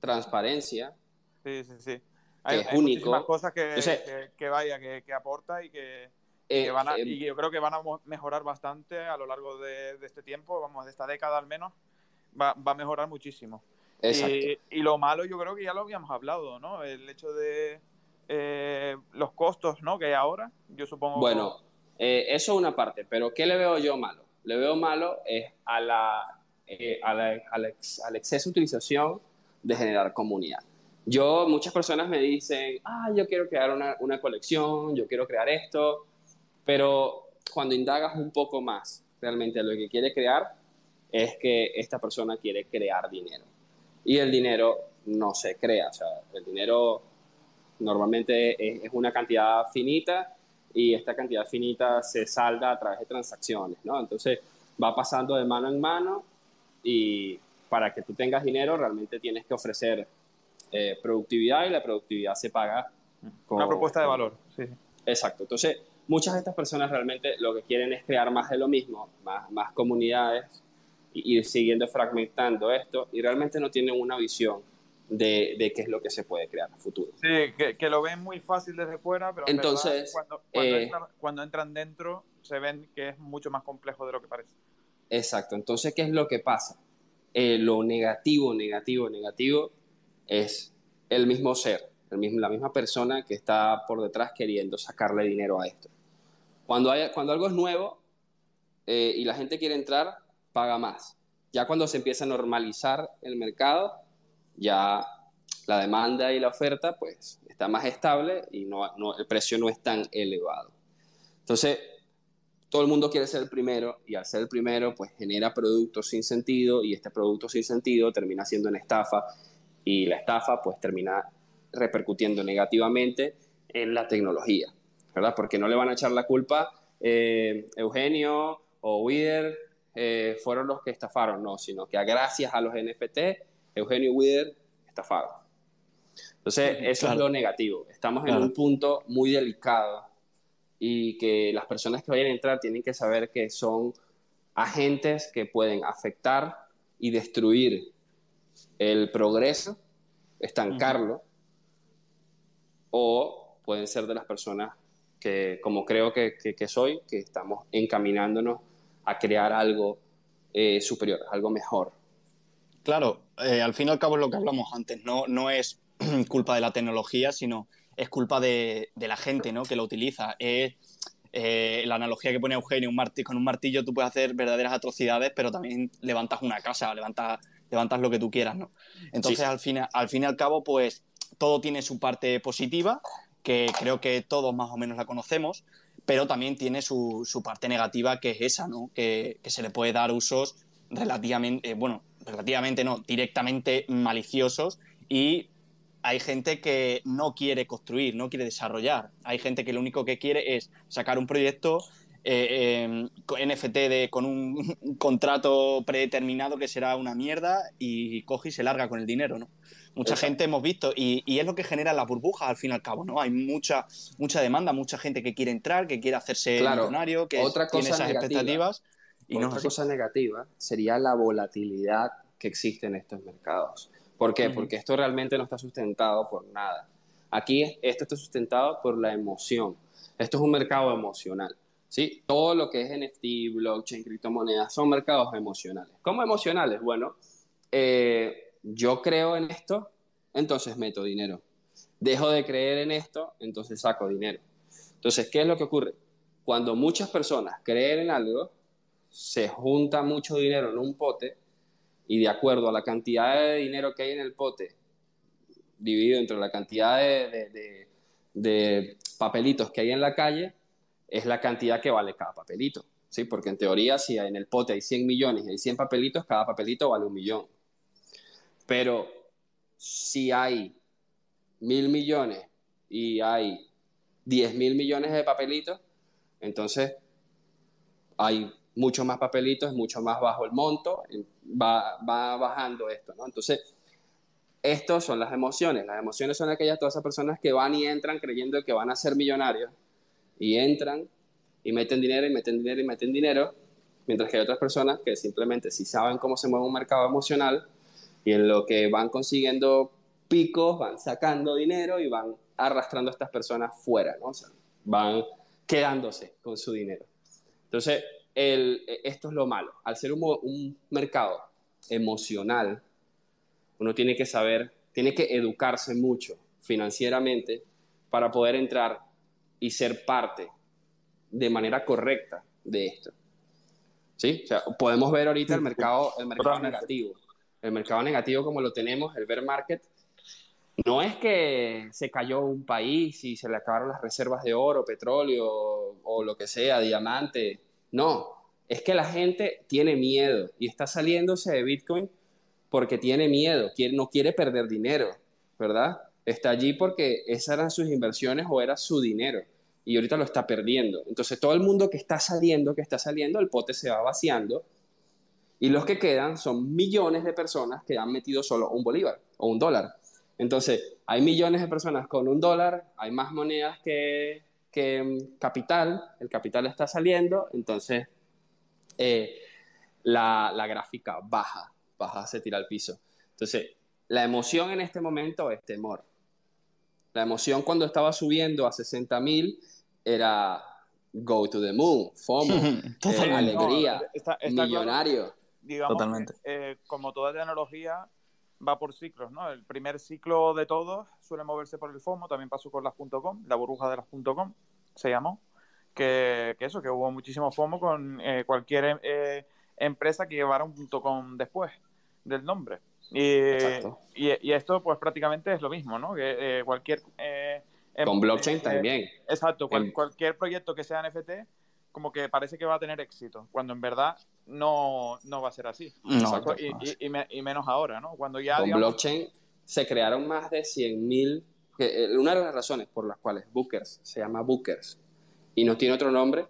Transparencia. Sí, sí, sí. Que Hay, es hay único. cosas que, que, que vaya, que, que aporta y que, Eh, que van a- eh, y yo creo que van a mejorar bastante a lo largo de, de este tiempo, vamos, de esta década al menos, va, va a mejorar muchísimo. exacto. Y, y lo malo yo creo que ya lo habíamos hablado, ¿no? El hecho de eh, los costos, ¿no? Que hay ahora, yo supongo. Bueno, eh, eso es una parte, pero ¿qué le veo yo malo? Le veo malo es a la, a la- al, ex- al exceso de utilización de generar comunidad. Yo, muchas personas me dicen, ah, yo quiero crear una, una colección, yo quiero crear esto, pero cuando indagas un poco más realmente lo que quiere crear es que esta persona quiere crear dinero. Y el dinero no se crea, o sea, el dinero normalmente es, es una cantidad finita y esta cantidad finita se salda a través de transacciones, ¿no? Entonces va pasando de mano en mano y para que tú tengas dinero realmente tienes que ofrecer eh, productividad y la productividad se paga con una propuesta de valor. Sí. Exacto. Entonces, muchas de estas personas realmente lo que quieren es crear más de lo mismo, más, más comunidades, y ir siguiendo fragmentando esto, y realmente no tienen una visión de, de qué es lo que se puede crear a futuro. Sí, que, que lo ven muy fácil desde fuera, pero en Entonces, verdad, cuando, cuando, eh, entran, cuando entran dentro se ven que es mucho más complejo de lo que parece. Exacto. Entonces, ¿qué es lo que pasa? Eh, lo negativo, negativo, negativo es el mismo ser, la misma persona que está por detrás queriendo sacarle dinero a esto. Cuando, hay, cuando algo es nuevo eh, y la gente quiere entrar, paga más. Ya cuando se empieza a normalizar el mercado, ya la demanda y la oferta pues está más estable y el precio no es tan elevado. Entonces, todo el mundo quiere ser el primero y al ser el primero pues genera productos sin sentido y este producto sin sentido termina siendo una estafa y la estafa pues termina repercutiendo negativamente en la tecnología, ¿verdad? Porque no le van a echar la culpa eh, Eugenio o Wider eh, fueron los que estafaron, no, sino que gracias a los NFT, Eugenio y Wider estafaron. Entonces, eso Claro. es lo negativo. Estamos en Claro. un punto muy delicado y que las personas que vayan a entrar tienen que saber que son agentes que pueden afectar y destruir el progreso, estancarlo, o pueden ser de las personas que, como creo que, que- que soy, que estamos encaminándonos a crear algo eh, superior, algo mejor. Claro, eh, al fin y al cabo es lo que hablamos antes, no, no es culpa de la tecnología, sino es culpa de, de la gente ¿no? que lo utiliza. Es eh, la analogía que pone Eugenio, un con un martillo tú puedes hacer verdaderas atrocidades, pero también levantas una casa, levantas, levantas lo que tú quieras. ¿no? Entonces, Sí. al, fin, al fin y al cabo, pues todo tiene su parte positiva, que creo que todos más o menos la conocemos, pero también tiene su, su parte negativa, que es esa, ¿no? que, que se le puede dar usos relativamente, eh, bueno, relativamente no, directamente maliciosos y hay gente que no quiere construir, no quiere desarrollar. Hay gente que lo único que quiere es sacar un proyecto, eh, eh, NFT de, con un contrato predeterminado que será una mierda y coge y se larga con el dinero, ¿no? Mucha gente hemos visto, y, es lo que genera las burbujas al fin y al cabo, ¿no? Hay mucha, mucha demanda, mucha gente que quiere entrar, que quiere hacerse millonario, que otra tiene esas expectativas. Y otra cosa negativa sería la volatilidad que existe en estos mercados. ¿Por qué? Porque esto realmente no está sustentado por nada. Aquí esto está sustentado por la emoción. Esto es un mercado emocional. ¿sí? Todo lo que es NFT, blockchain, criptomonedas son mercados emocionales. ¿Cómo emocionales? Bueno, eh, yo creo en esto, entonces meto dinero. Dejo de creer en esto, entonces saco dinero. Entonces, ¿qué es lo que ocurre? Cuando muchas personas creen en algo, se junta mucho dinero en un pote y de acuerdo a la cantidad de dinero que hay en el pote, dividido entre la cantidad de, papelitos que hay en la calle, es la cantidad que vale cada papelito. ¿sí? Porque en teoría, si en el pote hay 100 millones y hay 100 papelitos, cada papelito vale un millón. Pero si hay mil millones y hay diez mil millones de papelitos, entonces hay mucho más papelitos, mucho más bajo el monto, va, va bajando esto, ¿no? Entonces, estos son las emociones. Las emociones son aquellas todas esas personas que van y entran creyendo que van a ser millonarios y entran y meten dinero y meten dinero y meten dinero, mientras que hay otras personas que simplemente si saben cómo se mueve un mercado emocional, y en lo que van consiguiendo picos, van sacando dinero y van arrastrando a estas personas fuera, ¿no? O van quedándose con su dinero. Entonces, el, esto es lo malo. Al ser un, un mercado emocional, uno tiene que saber, tiene que educarse mucho financieramente para poder entrar y ser parte de manera correcta de esto. ¿Sí? O sea, podemos ver ahorita el mercado, el mercado negativo el mercado negativo como lo tenemos, el bear market, no es que se cayó un país y se le acabaron las reservas de oro, petróleo o lo que sea, diamante. No, es que la gente tiene miedo y está saliéndose de Bitcoin porque tiene miedo, no quiere perder dinero, ¿verdad? Está allí porque esas eran sus inversiones o era su dinero y ahorita lo está perdiendo. Entonces todo el mundo que está saliendo, que está saliendo, el pote se va vaciando y los que quedan son millones de personas que han metido solo un bolívar o un dólar. Entonces, hay millones de personas con un dólar, hay más monedas que, que capital, el capital está saliendo, entonces eh, la, la, gráfica baja, baja, se tira al piso. Entonces, la emoción en este momento es temor. La emoción cuando estaba subiendo a 60 mil era go to the moon, FOMO, eh, alegría, millonario digamos, Totalmente. Eh, como toda tecnología, va por ciclos, ¿no? El primer ciclo de todos suele moverse por el FOMO, también pasó con las .com, la burbuja de las .com se llamó, que, eso, que hubo muchísimo FOMO con eh, cualquier eh, empresa que llevara un .com después del nombre. Y, y, esto pues prácticamente es lo mismo, ¿no? Que cualquier... Em, con blockchain también. Exacto, cualquier proyecto que sea NFT como que parece que va a tener éxito, cuando en verdad no, no va a ser así. y, y, menos ahora, ¿no? Cuando ya, Con blockchain se crearon más de 100.000, eh, una de las razones por las cuales Bookers se llama Bookers y no tiene otro nombre,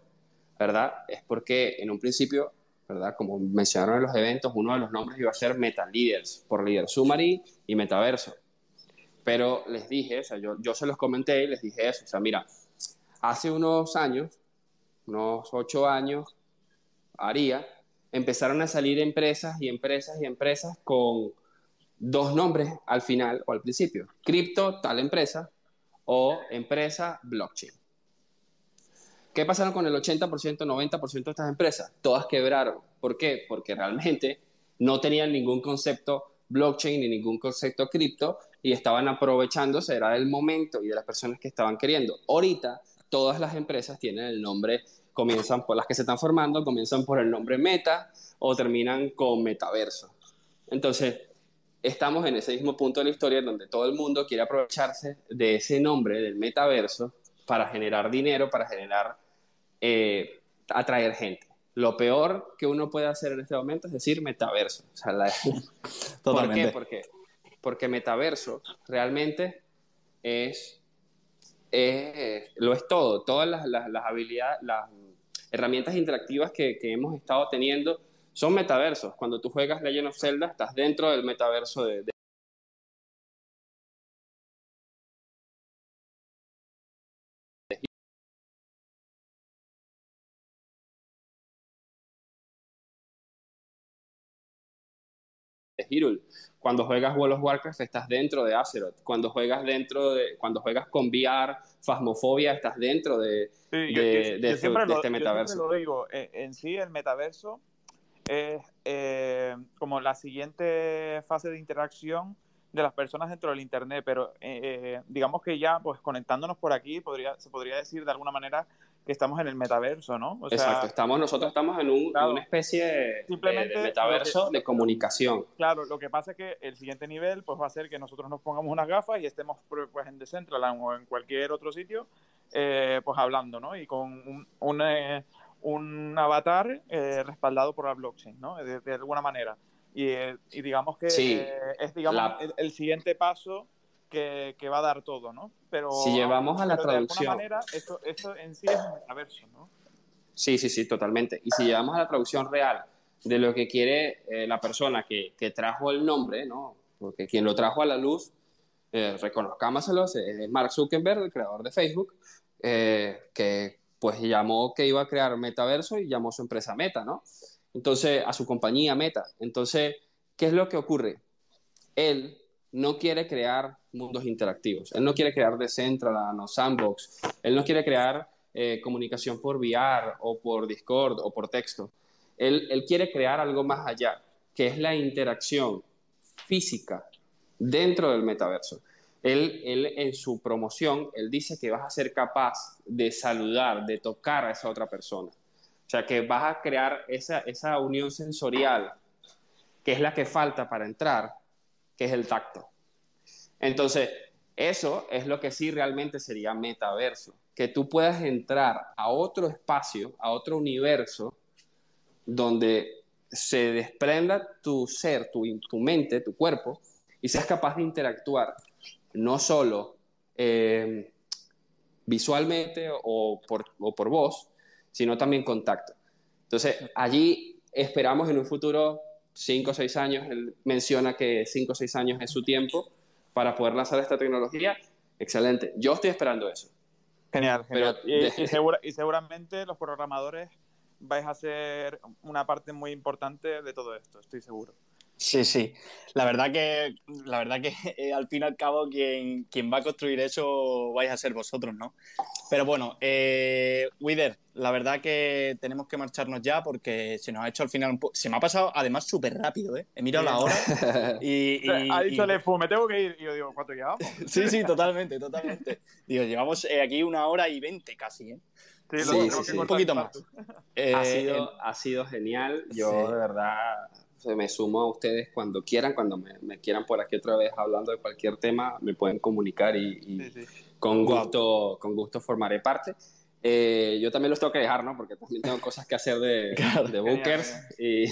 ¿verdad? Es porque en un principio, ¿verdad? Como mencionaron en los eventos, uno de los nombres iba a ser Meta Leaders, por Leader Summary y Metaverso. Pero les dije, o sea, yo, yo se los comenté y les dije eso, o sea, mira, hace unos años unos ocho años, haría, empezaron a salir empresas y empresas y empresas con dos nombres al final o al principio. Cripto, tal empresa, o empresa blockchain. ¿Qué pasaron con el 80%, 90% de estas empresas? Todas quebraron. ¿Por qué? Porque realmente no tenían ningún concepto blockchain ni ningún concepto cripto y estaban aprovechándose, era del momento y de las personas que estaban queriendo. Ahorita todas las empresas tienen el nombre, comienzan por las que se están formando, comienzan por el nombre Meta o terminan con Metaverso. Entonces, estamos en ese mismo punto de la historia donde todo el mundo quiere aprovecharse de ese nombre del metaverso para generar dinero, para generar, eh, atraer gente. Lo peor que uno puede hacer en este momento es decir metaverso. ¿Por qué? Porque, porque metaverso realmente es lo es todo, todas las, habilidades, herramientas interactivas que, hemos estado teniendo son metaversos. Cuando tú juegas Legend of Zelda, estás dentro del metaverso de Hyrule. Cuando juegas World of Warcraft estás dentro de Azeroth. Cuando juegas dentro de, cuando juegas con VR, Phasmophobia, estás dentro de, Sí, de, yo- yo- de yo este- siempre de lo- este yo metaverso. lo digo, en, en sí el metaverso es eh, como la siguiente fase de interacción de las personas dentro del internet, pero eh, digamos que ya pues conectándonos por aquí podría, se podría decir de alguna manera que estamos en el metaverso, ¿no? O sea, Exacto, estamos, nosotros estamos en un- Claro. una especie de, Simplemente de metaverso que- de comunicación. Claro, lo que pasa es que el siguiente nivel pues va a ser que nosotros nos pongamos unas gafas y estemos pues en Decentraland o en cualquier otro sitio eh, pues hablando, ¿no? Y con un, un, eh, un avatar eh, respaldado por la blockchain, ¿no? De, de alguna manera. Y, eh, y digamos que Sí. eh, es digamos La- el, el siguiente paso que, que va a dar todo, ¿no? Pero, Si llevamos a la pero de alguna traducción. manera esto, esto en sí es un metaverso, ¿no? Sí, sí, sí, totalmente. Y si llevamos a la traducción real de lo que quiere eh, la persona que, que trajo el nombre, ¿no? Porque quien lo trajo a la luz, eh, reconozcámoselo, es Mark Zuckerberg, el creador de Facebook, eh, que pues llamó que iba a crear metaverso y llamó su empresa Meta, ¿no? Entonces, a su compañía Meta. Entonces, ¿qué es lo que ocurre? Él no quiere crear mundos interactivos. Él no quiere crear Decentraland o Sandbox. Él no quiere crear eh, comunicación por VR o por Discord o por texto. Él, él quiere crear algo más allá, que es la interacción física dentro del metaverso. Él, él en su promoción, él dice que vas a ser capaz de saludar, de tocar a esa otra persona. O sea, que vas a crear esa, esa unión sensorial, que es la que falta para entrar, que es el tacto. Entonces, eso es lo que sí realmente sería metaverso, que tú puedas entrar a otro espacio, a otro universo, donde se desprenda tu ser, tu, tu mente, tu cuerpo, y seas capaz de interactuar, no solo eh, visualmente o por, o por voz, sino también contacto. Entonces, allí esperamos en un futuro, 5 o 6 años, él menciona que 5 o 6 años es su tiempo para poder lanzar esta tecnología. Excelente. Yo estoy esperando eso. Genial, genial. Pero y, y segura- y seguramente los programadores vais a ser una parte muy importante de todo esto, estoy seguro. Sí, sí. La verdad que, la verdad que eh, al fin y al cabo quien, quien va a construir eso vais a ser vosotros, ¿no? Pero bueno, eh, Wither, la verdad que tenemos que marcharnos ya porque se nos ha hecho al final un po- Se me ha pasado además súper rápido, ¿eh? He mirado la hora y... y- ha dicho y- Lefu, me tengo que ir. Y yo digo, ¿cuánto llevamos? Sí, sí, totalmente, totalmente. Digo, llevamos eh, aquí una hora y veinte casi, ¿eh? Sí, Sí, sí, sí. Un poquito el más. Eh, ha, el- sido, ha sido genial. Yo Sí. de verdad se me sumo a ustedes cuando quieran, cuando me, me quieran por aquí otra vez hablando de cualquier tema, me pueden comunicar y, y Sí, sí. con, gusto, con gusto formaré parte. Eh, yo también los tengo que dejar, ¿no? Porque también tengo cosas que hacer de, Claro. de bookers. Y,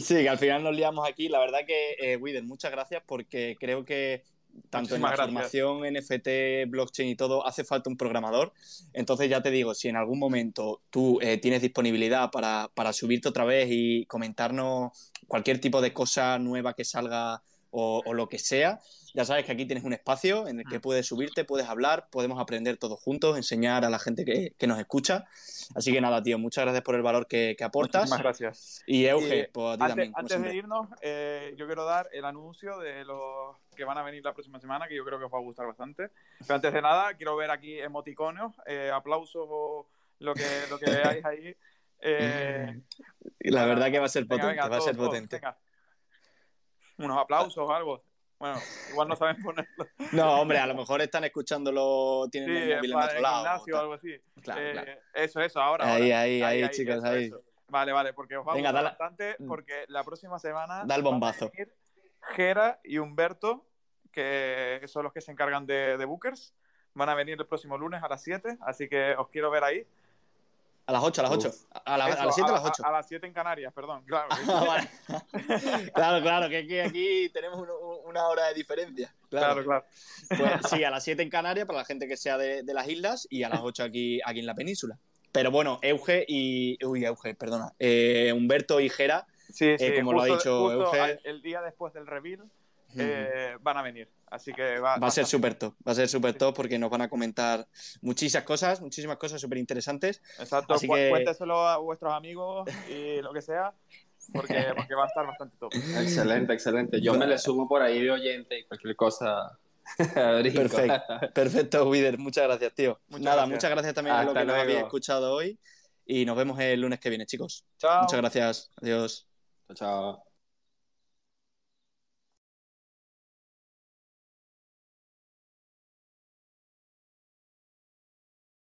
Sí, que al final nos liamos aquí. La verdad que, eh, Wither, muchas gracias porque creo que tanto en la gracias. formación, NFT, blockchain y todo, hace falta un programador. Entonces ya te digo, si en algún momento tú eh, tienes disponibilidad para, para subirte otra vez y comentarnos cualquier tipo de cosa nueva que salga o, o lo que sea, ya sabes que aquí tienes un espacio en el que puedes subirte, puedes hablar, podemos aprender todos juntos, enseñar a la gente que, que nos escucha. Así que nada, tío, muchas gracias por el valor que, que aportas. Muchísimas gracias. Y Euge, Y, pues a ti Antes, también. antes de irnos, eh, yo quiero dar el anuncio de los que van a venir la próxima semana, que yo creo que os va a gustar bastante. Pero antes de nada, quiero ver aquí emoticonos, eh, aplausos o lo que, lo que veáis ahí. Eh, Y la verdad que va a ser venga, potente, venga, va a ser todos, potente. venga. Unos aplausos o algo. Bueno, igual no saben ponerlo. No, hombre, a lo mejor están escuchándolo, tienen Sí, el móvil en otro el lado. gimnasio o algo así. Claro, Eh, claro. Eso, eso, ahora. Ahí, ahora. ahí, ahí, chicos, eso, ahí. eso. Vale, vale, porque os va a gustar bastante, porque la próxima semana Da el van a bombazo. venir Gera y Humberto, que son los que se encargan de, de Bookers. Van a venir el próximo lunes a las 7, así que os quiero ver ahí. A las 8, a las 8. A, la- a Eso, las 7 a las 8. A, las 7 en Canarias, perdón, claro. Ah, vale. claro, claro, que aquí, aquí tenemos un- una hora de diferencia. claro, Claro. claro. Pues sí, a las 7 en Canarias para la gente que sea de, de las islas y a las 8 aquí, aquí en la península. Pero bueno, Euge y. Uy, Euge, perdona. Eh, Humberto y Jera, Sí, sí, Eh, como lo ha justo- dicho justo Euge. el día después del reveal eh, van a venir. Así que va, va a ser súper top. Va a ser súper top porque nos van a comentar muchísimas cosas, muchísimas cosas súper interesantes. Exacto, Así cu- que- cuénteselo a vuestros amigos y lo que sea, porque, porque va a estar bastante top. Excelente, excelente. Yo me le sumo por ahí de oyente y cualquier cosa. Perfecto, perfecto, Wider. Muchas gracias, tío. Muchas Nada, gracias. muchas gracias también a los Hasta que nos habéis escuchado hoy y nos vemos el lunes que viene, chicos. Chao. Muchas gracias. Adiós. Chao, chao.